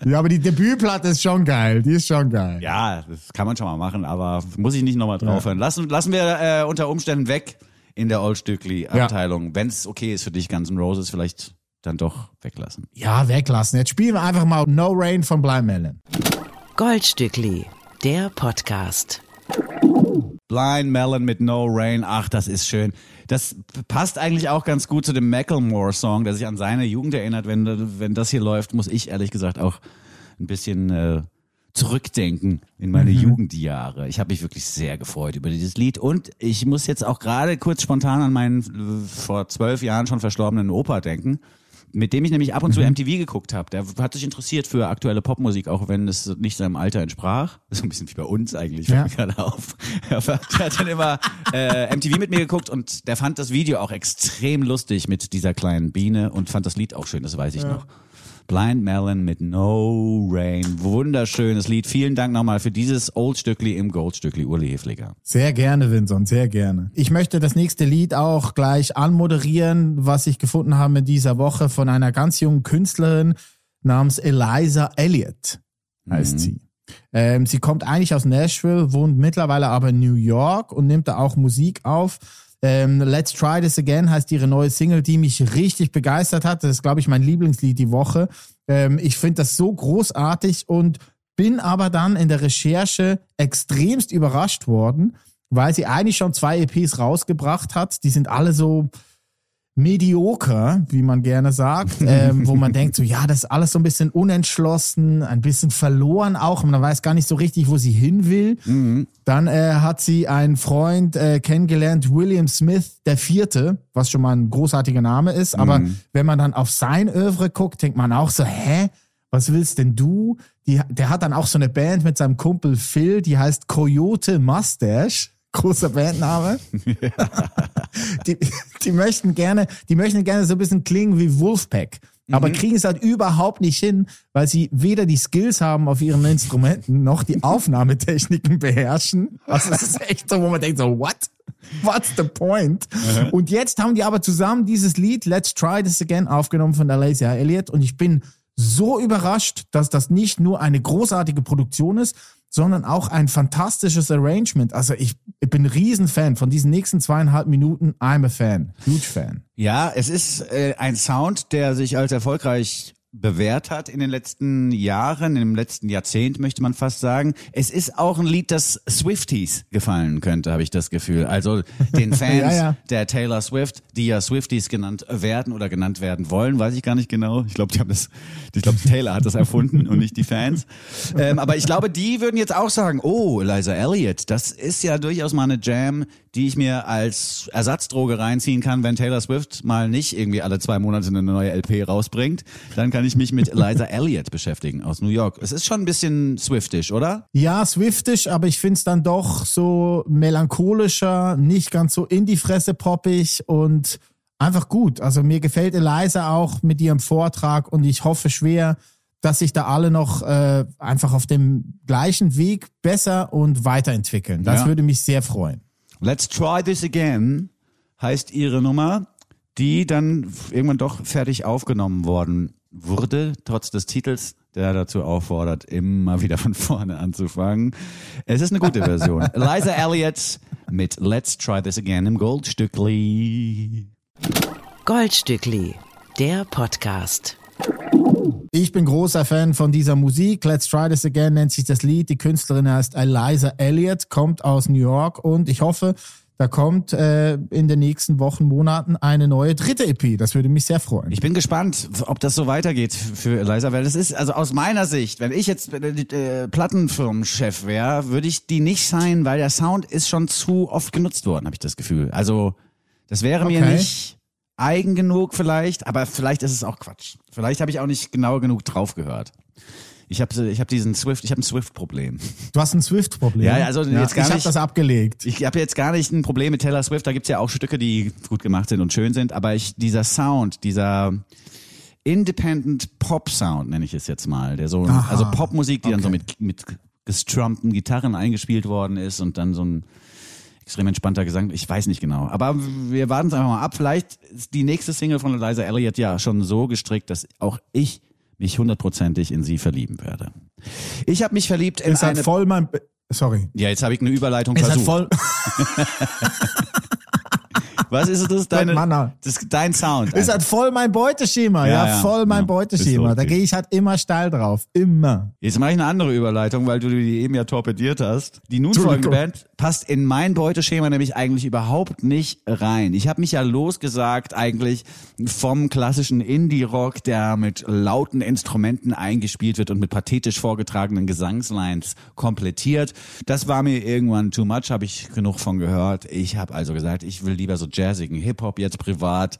Ja, aber die Debütplatte ist schon geil. Die ist schon geil. Ja, das kann man schon mal machen, aber muss ich nicht nochmal drauf hören. Lassen, lassen wir äh, unter Umständen weg in der Old Stückli-Abteilung. Wenn es okay ist für dich, Guns N' Roses, vielleicht dann doch weglassen. Ja, weglassen. Jetzt spielen wir einfach mal No Rain von Blind Melon. Goldstückli, der Podcast. Blind Melon mit No Rain, ach, das ist schön. Das passt eigentlich auch ganz gut zu dem Macklemore-Song, der sich an seine Jugend erinnert. Wenn, wenn das hier läuft, muss ich ehrlich gesagt auch ein bisschen äh, zurückdenken in meine Jugendjahre. Ich habe mich wirklich sehr gefreut über dieses Lied und ich muss jetzt auch gerade kurz spontan an meinen äh, vor zwölf Jahren schon verstorbenen Opa denken mit dem ich nämlich ab und zu MTV geguckt habe. Der hat sich interessiert für aktuelle Popmusik, auch wenn es nicht seinem Alter entsprach. So ein bisschen wie bei uns eigentlich, fällt Ja. mir gerade auf. Er hat dann immer äh, MTV mit mir geguckt und der fand das Video auch extrem lustig mit dieser kleinen Biene und fand das Lied auch schön, das weiß ich noch. Blind Melon mit No Rain. Wunderschönes Lied. Vielen Dank nochmal für dieses Old-Stückli im Gold-Stückli, Uli Hefliger. Sehr gerne, Vincent, sehr gerne. Ich möchte das nächste Lied auch gleich anmoderieren, was ich gefunden habe in dieser Woche von einer ganz jungen Künstlerin namens Eliza Elliott, heißt sie. Ähm, sie kommt eigentlich aus Nashville, wohnt mittlerweile aber in New York und nimmt da auch Musik auf. Ähm, Let's Try This Again heißt ihre neue Single, die mich richtig begeistert hat. Das ist, glaube ich, mein Lieblingslied die Woche. Ähm, ich finde das so großartig und bin aber dann in der Recherche extremst überrascht worden, weil sie eigentlich schon zwei EPs rausgebracht hat. Die sind alle so medioker, wie man gerne sagt, ähm, wo man denkt, so ja, das ist alles so ein bisschen unentschlossen, ein bisschen verloren auch, man weiß gar nicht so richtig, wo sie hin will. Dann äh, hat sie einen Freund äh, kennengelernt, William Smith der Vierte, was schon mal ein großartiger Name ist, aber wenn man dann auf sein Övre guckt, denkt man auch so, hä? Was willst denn du? Die, der hat dann auch so eine Band mit seinem Kumpel Phil, die heißt Coyote Mustache. Großer Bandname. die, die möchten gerne, die möchten gerne so ein bisschen klingen wie Wolfpack. Aber kriegen es halt überhaupt nicht hin, weil sie weder die Skills haben auf ihren Instrumenten noch die Aufnahmetechniken beherrschen. Also es ist echt so, wo man denkt so, what? What's the point? Und jetzt haben die aber zusammen dieses Lied Let's Try This Again aufgenommen von Alicia Elliott und ich bin so überrascht, dass das nicht nur eine großartige Produktion ist, sondern auch ein fantastisches Arrangement. Also ich, ich bin Riesenfan von diesen nächsten zweieinhalb Minuten. I'm a fan. Huge Fan. Ja, es ist äh, ein Sound, der sich als erfolgreich bewährt hat in den letzten Jahren, im letzten Jahrzehnt möchte man fast sagen. Es ist auch ein Lied, das Swifties gefallen könnte, habe ich das Gefühl. Also den Fans Ja, ja. der Taylor Swift, die ja Swifties genannt werden oder genannt werden wollen, weiß ich gar nicht genau. Ich glaube, die haben das, ich glaube, Taylor hat das erfunden und nicht die Fans. Ähm, aber ich glaube, die würden jetzt auch sagen, oh, Eliza Elliott, das ist ja durchaus mal eine Jam, die ich mir als Ersatzdroge reinziehen kann, wenn Taylor Swift mal nicht irgendwie alle zwei Monate eine neue LP rausbringt. Dann kann ich mich mit Eliza Elliott beschäftigen aus New York. Es ist schon ein bisschen Swiftisch, oder? Ja, Swiftisch, aber ich find's dann doch so melancholischer, nicht ganz so in die Fresse poppig und einfach gut. Also mir gefällt Eliza auch mit ihrem Vortrag und ich hoffe schwer, dass sich da alle noch äh, einfach auf dem gleichen Weg besser und weiterentwickeln. Das Ja. würde mich sehr freuen. Let's Try This Again heißt ihre Nummer, die dann irgendwann doch fertig aufgenommen worden wurde, trotz des Titels, der dazu auffordert, immer wieder von vorne anzufangen. Es ist eine gute Version. Eliza Elliott mit Let's Try This Again im Goldstückli. Goldstückli, der Podcast. Ich bin großer Fan von dieser Musik. Let's Try This Again nennt sich das Lied. Die Künstlerin heißt Eliza Elliott, kommt aus New York und ich hoffe, da kommt äh, in den nächsten Wochen, Monaten eine neue dritte EP. Das würde mich sehr freuen. Ich bin gespannt, ob das so weitergeht für Eliza, weil das ist, also aus meiner Sicht, wenn ich jetzt äh, Plattenfirmenchef wäre, würde ich die nicht sein, weil der Sound ist schon zu oft genutzt worden, habe ich das Gefühl. Also das wäre mir Okay. nicht eigen genug vielleicht, aber vielleicht ist es auch Quatsch. Vielleicht habe ich auch nicht genau genug drauf gehört. Ich habe ich hab diesen Swift, ich habe ein Swift-Problem. Du hast ein Swift-Problem. Ja, also jetzt gar ich habe nicht- das abgelegt. Ich habe jetzt gar nicht ein Problem mit Taylor Swift, da gibt's ja auch Stücke, die gut gemacht sind und schön sind, aber ich, dieser Sound, dieser Independent Pop Sound, nenne ich es jetzt mal, der so, Aha. also Popmusik, die dann so Okay. mit, mit gestrumpten Gitarren eingespielt worden ist und dann so ein extrem entspannter Gesang, ich weiß nicht genau. Aber wir warten es einfach mal ab. Vielleicht ist die nächste Single von Eliza Elliott ja schon so gestrickt, dass auch ich mich hundertprozentig in sie verlieben werde. Ich habe mich verliebt in Es hat eine... voll mein. Sorry. ja, jetzt habe ich eine Überleitung Es hat versucht. voll. Was ist das? Deine, das ist dein Sound. Es hat voll mein Beuteschema. Ja, Ja, voll mein Ja, Beuteschema. ist Da gehe ich halt immer steil drauf. Immer. Jetzt mache ich eine andere Überleitung, weil du die eben ja torpediert hast. Die nun folgende. Band passt in mein Beuteschema nämlich eigentlich überhaupt nicht rein. Ich habe mich ja losgesagt eigentlich vom klassischen Indie-Rock, der mit lauten Instrumenten eingespielt wird und mit pathetisch vorgetragenen Gesangslines komplettiert. Das war mir irgendwann too much, habe ich genug von gehört. Ich habe also gesagt, ich will lieber so jazzigen Hip-Hop jetzt privat.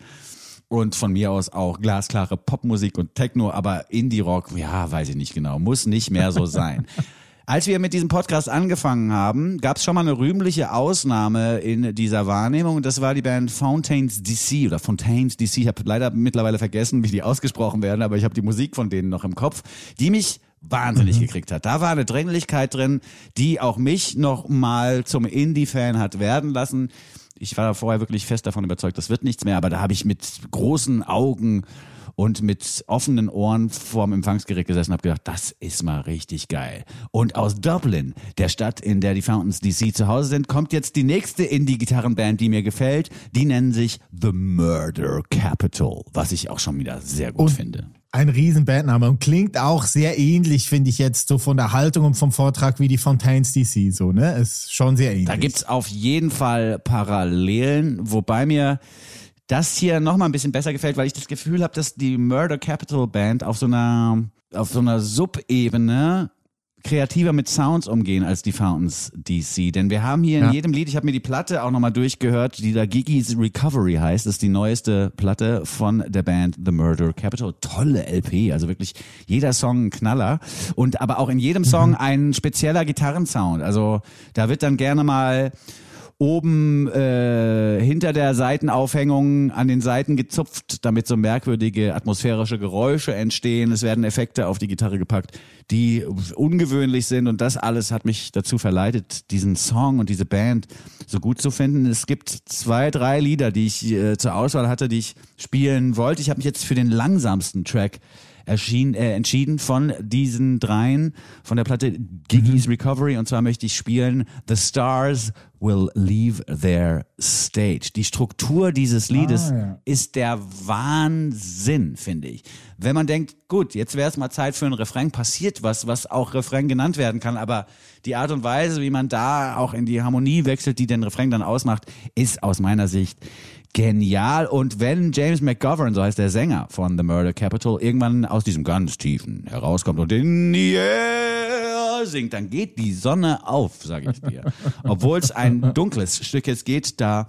Und von mir aus auch glasklare Popmusik und Techno, aber Indie-Rock, ja, weiß ich nicht genau, muss nicht mehr so sein. Als wir mit diesem Podcast angefangen haben, gab es schon mal eine rühmliche Ausnahme in dieser Wahrnehmung. Und das war die Band Fountains DC oder Fontaines DC. Ich habe leider mittlerweile vergessen, wie die ausgesprochen werden, aber ich habe die Musik von denen noch im Kopf, die mich wahnsinnig gekriegt hat. Da war eine Dringlichkeit drin, die auch mich noch mal zum Indie-Fan hat werden lassen. Ich war vorher wirklich fest davon überzeugt, das wird nichts mehr, aber da habe ich mit großen Augen und mit offenen Ohren vorm Empfangsgerät gesessen habe gedacht, das ist mal richtig geil. Und aus Dublin, der Stadt, in der die Fountains DC zu Hause sind, kommt jetzt die nächste Indie-Gitarrenband, die mir gefällt. Die nennen sich The Murder Capital, was ich auch schon wieder sehr gut Und- finde. Ein riesen Bandname und klingt auch sehr ähnlich, finde ich jetzt, so von der Haltung und vom Vortrag wie die Fontaines DC, so, ne? Ist schon sehr ähnlich. Da gibt's auf jeden Fall Parallelen, wobei mir das hier nochmal ein bisschen besser gefällt, weil ich das Gefühl habe, dass die Murder Capital Band auf so einer auf so einer Subebene kreativer mit Sounds umgehen als die Fountains DC. Denn wir haben hier in Ja. jedem Lied, ich habe mir die Platte auch nochmal durchgehört, die da Gigi's Recovery heißt, das ist die neueste Platte von der Band The Murder Capital. Tolle LP, also wirklich jeder Song ein Knaller. Und aber auch in jedem Song ein spezieller Gitarrensound. Also da wird dann gerne mal oben äh, hinter der Seitenaufhängung an den Seiten gezupft, damit so merkwürdige atmosphärische Geräusche entstehen. Es werden Effekte auf die Gitarre gepackt, die ungewöhnlich sind und das alles hat mich dazu verleitet, diesen Song und diese Band so gut zu finden. Es gibt zwei, drei Lieder, die ich äh, zur Auswahl hatte, die ich spielen wollte. Ich habe mich jetzt für den langsamsten Track erschien, äh, entschieden von diesen dreien von der Platte Gigi's Recovery und zwar möchte ich spielen The Stars Will Leave Their Stage. Die Struktur dieses Liedes Ah, ja. ist der Wahnsinn, finde ich. Wenn man denkt, gut, jetzt wäre es mal Zeit für ein Refrain, passiert was, was auch Refrain genannt werden kann, aber die Art und Weise, wie man da auch in die Harmonie wechselt, die den Refrain dann ausmacht, ist aus meiner Sicht genial. Und wenn James McGovern, so heißt der Sänger von The Murder Capital, irgendwann aus diesem ganz tiefen herauskommt und in the air singt, dann geht die Sonne auf, sage ich dir. Obwohl es ein dunkles Stück ist, geht da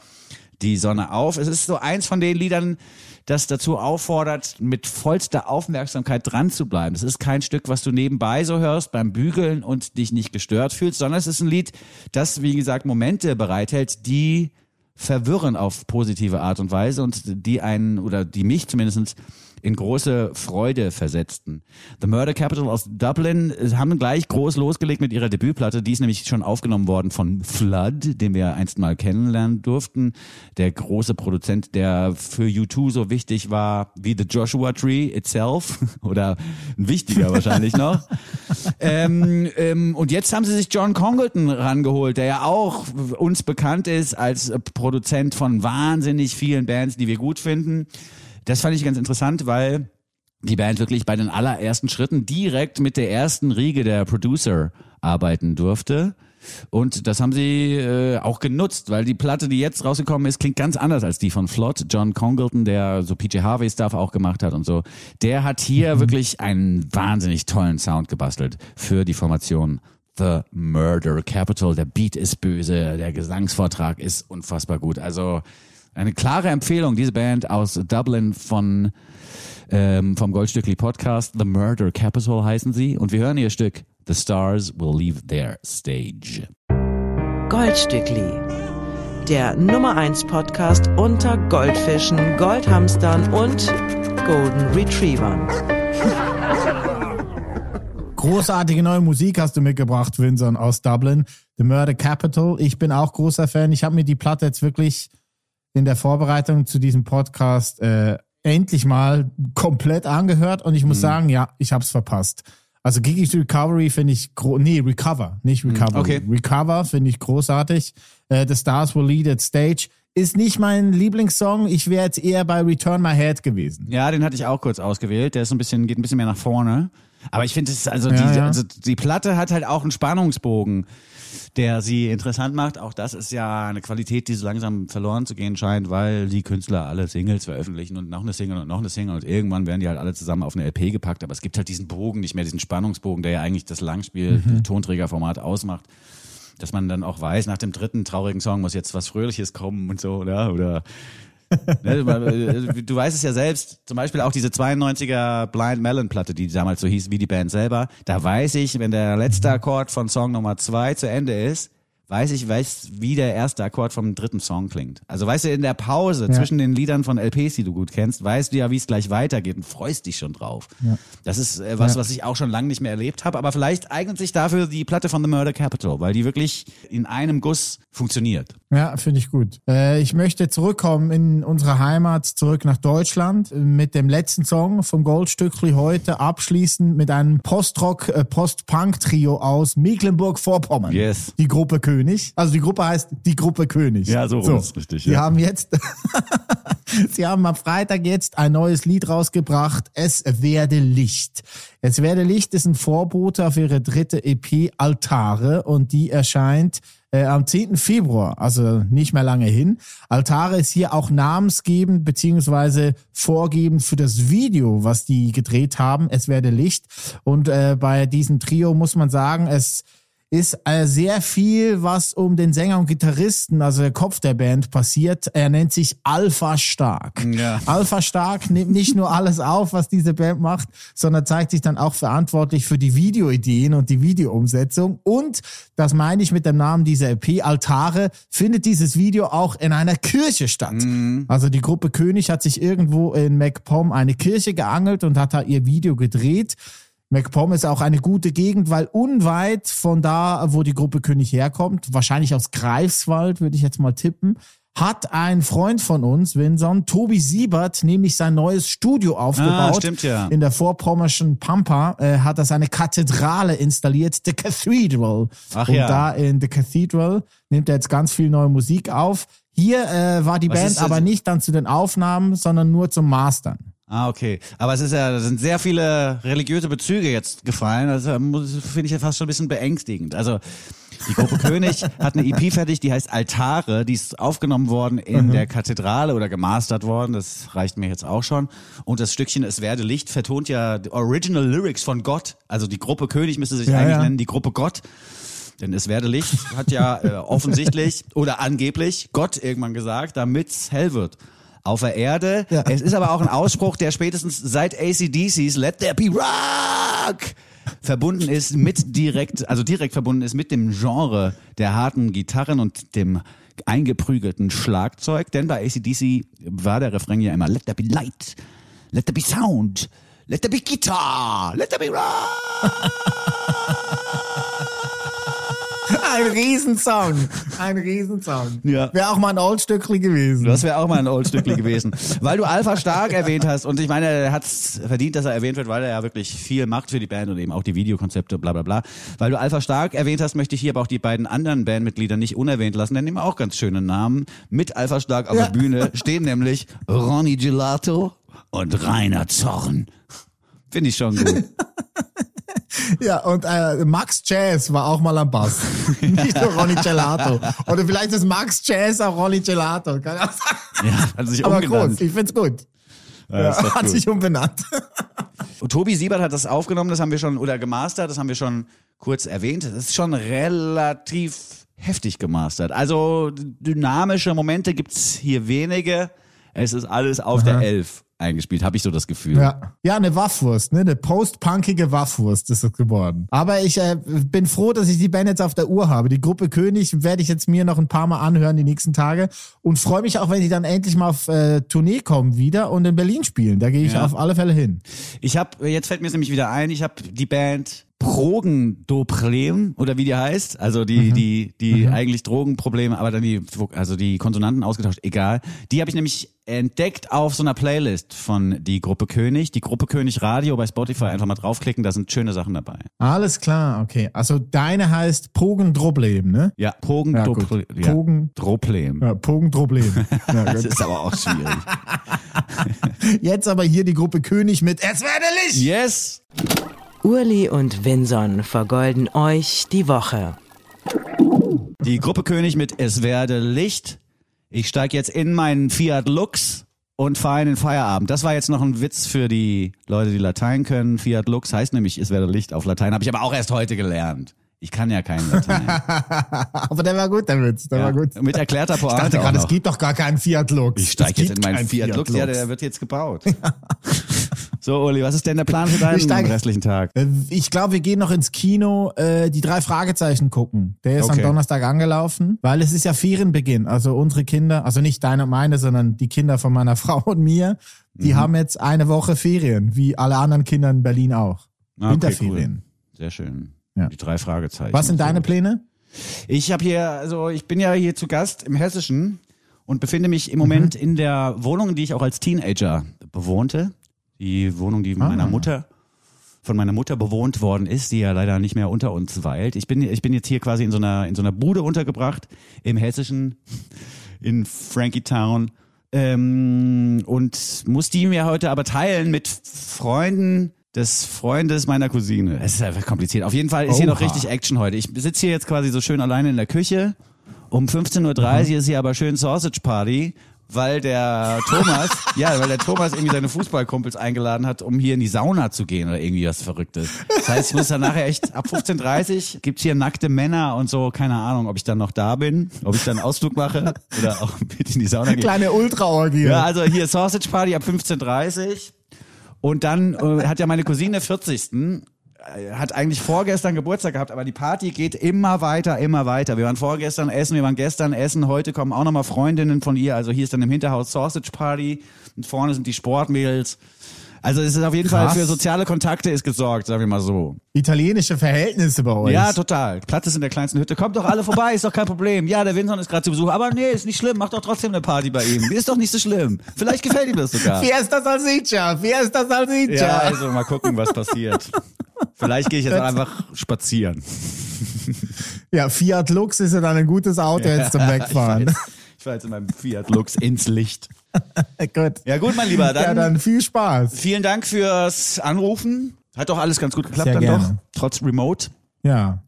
die Sonne auf. Es ist so eins von den Liedern, das dazu auffordert, mit vollster Aufmerksamkeit dran zu bleiben. Es ist kein Stück, was du nebenbei so hörst beim Bügeln und dich nicht gestört fühlst, sondern es ist ein Lied, das, wie gesagt, Momente bereithält, die verwirren auf positive Art und Weise und die einen oder die mich zumindest in große Freude versetzten. The Murder Capital aus Dublin äh, haben gleich groß losgelegt mit ihrer Debütplatte. Die ist nämlich schon aufgenommen worden von Flood, den wir einst mal kennenlernen durften. Der große Produzent, der für U2 so wichtig war wie The Joshua Tree itself oder ein wichtiger wahrscheinlich noch. ähm, ähm, und jetzt haben sie sich John Congleton rangeholt, der ja auch uns bekannt ist als Produzent von wahnsinnig vielen Bands, die wir gut finden. Das fand ich ganz interessant, weil die Band wirklich bei den allerersten Schritten direkt mit der ersten Riege der Producer arbeiten durfte. Und das haben sie äh, auch genutzt, weil die Platte, die jetzt rausgekommen ist, klingt ganz anders als die von Flott. John Congleton, der so PJ Harvey Stuff auch gemacht hat und so, der hat hier wirklich einen wahnsinnig tollen Sound gebastelt für die Formation The Murder Capital. Der Beat ist böse, der Gesangsvortrag ist unfassbar gut. Also eine klare Empfehlung, diese Band aus Dublin von ähm, vom Goldstückli Podcast, The Murder Capital heißen sie. Und wir hören ihr Stück The Stars Will Leave Their Stage. Goldstückli. Der Nummer 1 Podcast unter Goldfischen, Goldhamstern und Golden Retrievern. Großartige neue Musik hast du mitgebracht, Vincent, aus Dublin. The Murder Capital. Ich bin auch großer Fan. Ich habe mir die Platte jetzt wirklich in der Vorbereitung zu diesem Podcast äh, endlich mal komplett angehört und ich muss sagen, ja, ich habe es verpasst. Also Gigi's Recovery finde ich, gro nee, Recover, nicht Recovery. okay. Recover finde ich großartig. Äh, The Stars Will Lead at Stage ist nicht mein Lieblingssong. Ich wäre jetzt eher bei Return My Head gewesen. Ja, den hatte ich auch kurz ausgewählt. Der ist so ein bisschen, geht ein bisschen mehr nach vorne. Aber ich finde, es also, Ja, die, ja. also die Platte hat halt auch einen Spannungsbogen, der sie interessant macht. Auch das ist ja eine Qualität, die so langsam verloren zu gehen scheint, weil die Künstler alle Singles veröffentlichen und noch eine Single und noch eine Single und irgendwann werden die halt alle zusammen auf eine LP gepackt. Aber es gibt halt diesen Bogen nicht mehr, diesen Spannungsbogen, der ja eigentlich das Langspiel-Tonträgerformat ausmacht. Dass man dann auch weiß, nach dem dritten traurigen Song muss jetzt was Fröhliches kommen und so, oder? Oder du weißt es ja selbst, zum Beispiel auch diese 92er Blind Melon Platte, die damals so hieß wie die Band selber. Da weiß ich, wenn der letzte Akkord von Song Nummer zwei zu Ende ist, weiß ich, weiß, wie der erste Akkord vom dritten Song klingt. Also weißt du, in der Pause zwischen den Liedern von LPs, die du gut kennst, weißt du ja, wie es gleich weitergeht und freust dich schon drauf. Das ist äh, was, Ja. was ich auch schon lange nicht mehr erlebt habe, aber vielleicht eignet sich dafür die Platte von The Murder Capital, weil die wirklich in einem Guss funktioniert. Ja, finde ich gut. Äh, ich möchte zurückkommen in unsere Heimat, zurück nach Deutschland, äh, mit dem letzten Song vom Goldstückli heute, abschließend mit einem Post-Rock, äh, Post-Punk-Trio aus Mecklenburg-Vorpommern. Yes. Die Gruppe König. Also die Gruppe heißt die Gruppe König. Ja, so ist richtig, Die ja. haben jetzt, sie haben am Freitag jetzt ein neues Lied rausgebracht. Es werde Licht. Es werde Licht ist ein Vorbote auf ihre dritte EP Altare und die erscheint äh, am 10. Februar, also nicht mehr lange hin. Altare ist hier auch namensgebend beziehungsweise vorgebend für das Video, was die gedreht haben. Es werde Licht. Und äh, bei diesem Trio muss man sagen, es ist äh, sehr viel, was um den Sänger und Gitarristen, also der Kopf der Band, passiert. Er nennt sich Alpha Stark. Ja. Alpha Stark nimmt nicht nur alles auf, was diese Band macht, sondern zeigt sich dann auch verantwortlich für die Videoideen und die Videoumsetzung. Und, das meine ich mit dem Namen dieser EP, Altare, findet dieses Video auch in einer Kirche statt. Also die Gruppe König hat sich irgendwo in MacPom eine Kirche geangelt und hat da ihr Video gedreht. MacPom ist auch eine gute Gegend, weil unweit von da, wo die Gruppe König herkommt, wahrscheinlich aus Greifswald, würde ich jetzt mal tippen, hat ein Freund von uns, Vincent, Tobi Siebert, nämlich sein neues Studio aufgebaut. stimmt ja. In der vorpommerschen Pampa äh, hat er seine Kathedrale installiert, The Cathedral. Ach Und ja. da in The Cathedral nimmt er jetzt ganz viel neue Musik auf. Hier äh, war die Was Band aber nicht dann zu den Aufnahmen, sondern nur zum Mastern. Ah, okay. Aber es ist ja, da sind sehr viele religiöse Bezüge jetzt gefallen. Also muss- finde ich ja fast schon ein bisschen beängstigend. Also die Gruppe König hat eine EP fertig, die heißt Altare, die ist aufgenommen worden in der Kathedrale oder gemastert worden. Das reicht mir jetzt auch schon. Und das Stückchen Es werde Licht vertont ja die Original Lyrics von Gott. Also die Gruppe König müsste sich Ja, eigentlich ja. nennen, die Gruppe Gott. Denn es werde Licht hat ja äh, offensichtlich oder angeblich Gott irgendwann gesagt, damit's hell wird. Auf der Erde. Ja. Es ist aber auch ein Ausspruch, der spätestens seit ACDCs Let There Be Rock verbunden ist mit direkt, also direkt verbunden ist mit dem Genre der harten Gitarren und dem eingeprügelten Schlagzeug. Denn bei ACDC war der Refrain ja immer Let There Be Light, Let There Be Sound, Let There Be Guitar, Let There Be Rock. Ein Riesensong. Ein Riesensong. Ja. Wäre auch mal ein Oldstückli gewesen. Das wäre auch mal ein Oldstückli gewesen. Weil du Alpha Stark erwähnt hast und ich meine, er hat es verdient, dass er erwähnt wird, weil er ja wirklich viel macht für die Band und eben auch die Videokonzepte, bla bla bla. Weil du Alpha Stark erwähnt hast, möchte ich hier aber auch die beiden anderen Bandmitglieder nicht unerwähnt lassen, denn die haben auch ganz schöne Namen. Mit Alpha Stark auf Ja. der Bühne stehen nämlich Ronny Gelato und Rainer Zorn. Finde ich schon gut. Ja, und äh, Max Jazz war auch mal am Bass. Nicht nur Ronny Gelato. Oder vielleicht ist Max Jazz auch Ronny Gelato. Auch sein. Ja, hat sich Aber umgenannt. groß, ich find's gut. Ja, doch hat gut. sich umbenannt. Tobi Siebert hat das aufgenommen, das haben wir schon, oder gemastert, das haben wir schon kurz erwähnt. Das ist schon relativ heftig gemastert. Also dynamische Momente gibt's hier wenige. Es ist alles auf der Elf eingespielt, habe ich so das Gefühl. Ja, ja eine Waffwurst, ne? eine post-punkige Waffwurst ist es geworden. Aber ich äh, bin froh, dass ich die Band jetzt auf der Uhr habe. Die Gruppe König werde ich jetzt mir noch ein paar Mal anhören die nächsten Tage und freue mich auch, wenn die dann endlich mal auf äh, Tournee kommen wieder und in Berlin spielen. Da gehe ich Ja. auf alle Fälle hin. Ich habe, jetzt fällt mir nämlich wieder ein, ich habe die Band Progendoprem oder wie die heißt, also die die die eigentlich Drogenprobleme, aber dann die also die Konsonanten ausgetauscht, egal. Die habe ich nämlich entdeckt auf so einer Playlist von die Gruppe König, die Gruppe König Radio bei Spotify einfach mal draufklicken, da sind schöne Sachen dabei. Alles klar, okay. Also deine heißt Pogendroblem, ne? Ja. Progendoprem. Ja, Pogen- Droplem. Ja, Pogendroblem. Ja, Das ist aber auch schwierig. Jetzt aber hier die Gruppe König mit Es werde Licht! Yes! Urli und Vinson vergolden euch die Woche. Die Gruppe König mit Es werde Licht. Ich steige jetzt in meinen Fiat Lux und fahre in den Feierabend. Das war jetzt noch ein Witz für die Leute, die Latein können. Fiat Lux heißt nämlich Es werde Licht auf Latein. Habe ich aber auch erst heute gelernt. Ich kann ja kein Latein. Aber der war gut, der Witz. Der war gut. Mit erklärter Ich Pointe dachte auch gerade, es gibt doch gar keinen Fiat Lux. Ich steige jetzt in meinen keinen Fiat Lux. Ja, der wird jetzt gebaut. So, Uli, was ist denn der Plan für deinen restlichen Tag? Äh, Ich glaube, wir gehen noch ins Kino, äh, die drei Fragezeichen gucken. Der ist Okay. am Donnerstag angelaufen, weil es ist ja Ferienbeginn. Also unsere Kinder, also nicht deine und meine, sondern die Kinder von meiner Frau und mir, die Mhm. haben jetzt eine Woche Ferien, wie alle anderen Kinder in Berlin auch. Ah, okay, Winterferien. Sehr schön. Ja. Die drei Fragezeichen. Was sind deine. Pläne? Ich habe hier, also ich bin ja hier zu Gast im Hessischen und befinde mich im Moment Mhm. in der Wohnung, die ich auch als Teenager bewohnte. Die Wohnung, die Ah. meiner Mutter von meiner Mutter bewohnt worden ist, die ja leider nicht mehr unter uns weilt. Ich bin, ich bin jetzt hier quasi in so einer, in so einer Bude untergebracht im Hessischen, in Frankie Town. Ähm, und muss die mir heute aber teilen mit Freunden des Freundes meiner Cousine. Es ist einfach kompliziert. Auf jeden Fall ist hier noch Oha. richtig Action heute. Ich sitze hier jetzt quasi so schön alleine in der Küche. Um 15.30 Uhr ist hier aber schön Sausage Party, weil der Thomas, ja, weil der Thomas irgendwie seine Fußballkumpels eingeladen hat, um hier in die Sauna zu gehen oder irgendwie was Verrücktes. Das heißt, ich muss dann nachher echt, ab 15.30 Uhr gibt's hier nackte Männer und so, keine Ahnung, ob ich dann noch da bin, ob ich dann Ausflug mache oder auch mit in die Sauna gehe. Kleine Ultraorgie. Ja, also hier Sausage Party ab 15.30 Uhr. Und dann äh, hat ja meine Cousine 40. äh, Hat eigentlich vorgestern Geburtstag gehabt, aber die Party geht immer weiter, immer weiter. Wir waren vorgestern essen, wir waren gestern essen, heute kommen auch nochmal Freundinnen von ihr. Also hier ist dann im Hinterhaus Sausage Party und vorne sind die Sportmädels. Also es ist auf jeden Krass. Fall für soziale Kontakte ist gesorgt, sagen wir mal so. Italienische Verhältnisse bei euch. Ja, total. Platz ist in der kleinsten Hütte. Kommt doch alle vorbei, ist doch kein Problem. Ja, der Winson ist gerade zu Besuch. Aber nee, ist nicht schlimm. Macht doch trotzdem eine Party bei ihm. Ist doch nicht so schlimm. Vielleicht gefällt ihm das sogar. Fiesta Salsiccia, Fiesta Salsiccia. Ja, also mal gucken, was passiert. Vielleicht gehe ich jetzt einfach spazieren. Ja, Fiat Lux ist ja dann ein gutes Auto jetzt zum Wegfahren. Ich fahre jetzt, ich fahr jetzt in meinem Fiat Lux ins Licht. Gut. Ja gut, mein Lieber, dann, Ja, dann viel Spaß. vielen Dank fürs Anrufen. Hat doch alles ganz gut geklappt Sehr dann gerne. doch, trotz Remote. Ja.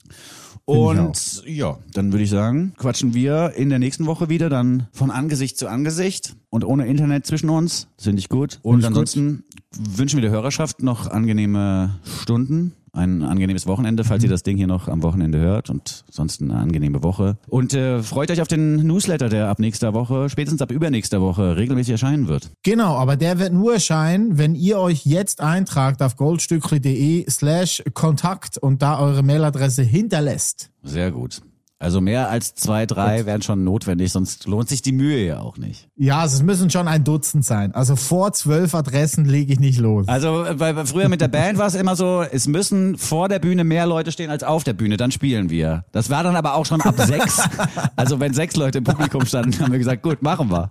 Und ja, dann würde ich sagen, quatschen wir in der nächsten Woche wieder, dann von Angesicht zu Angesicht und ohne Internet zwischen uns. Finde ich gut. Und ansonsten wünschen wir der Hörerschaft noch angenehme Stunden, ein angenehmes Wochenende, falls ihr das Ding hier noch am Wochenende hört und sonst eine angenehme Woche. Und äh, freut euch auf den Newsletter, der ab nächster Woche, spätestens ab übernächster Woche regelmäßig erscheinen wird. Genau, aber der wird nur erscheinen, wenn ihr euch jetzt eintragt auf goldstückli.de slash Kontakt und da eure Mailadresse hinterlässt. Sehr gut. Also mehr als zwei, drei wären schon notwendig, sonst lohnt sich die Mühe ja auch nicht. Ja, also es müssen schon ein Dutzend sein. Also vor zwölf Adressen lege ich nicht los. Also weil früher mit der Band war es immer so, es müssen vor der Bühne mehr Leute stehen als auf der Bühne, dann spielen wir. Das war dann aber auch schon ab sechs. Also wenn sechs Leute im Publikum standen, haben wir gesagt, gut, machen wir.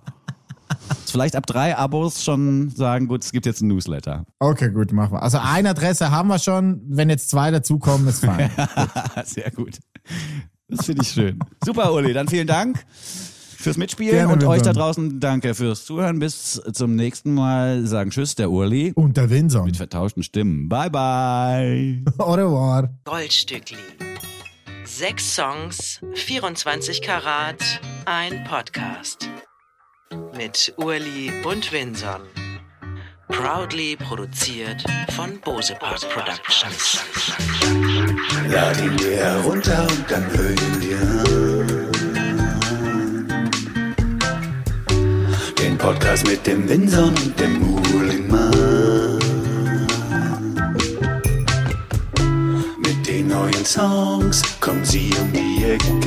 Vielleicht ab drei Abos schon sagen, gut, es gibt jetzt einen Newsletter. Okay, gut, machen wir. Also eine Adresse haben wir schon. Wenn jetzt zwei dazukommen, ist fein. Sehr gut. Das finde ich schön. Super, Uli, dann vielen Dank fürs Mitspielen Gerne, und euch da Vincent. draußen danke fürs Zuhören. Bis zum nächsten Mal. Sagen Tschüss, der Uli. Und der Winson. Mit vertauschten Stimmen. Bye, bye. Au revoir. Goldstückli. Sechs Songs, 24 Karat, ein Podcast. Mit Urli und Winson. Proudly produziert von Bose Park Productions. Lad ihn dir herunter und dann hör ihn dir an. Den Podcast mit dem Winson und dem Muhlingmann. Mit den neuen Songs kommen sie um die Ecke.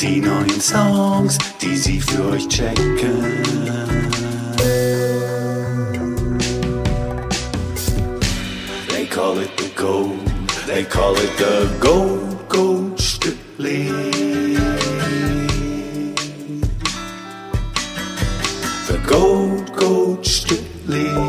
Die neuen Songs, die sie für euch checken. Gold. They call it the gold, gold Stückli. The gold, gold Stückli.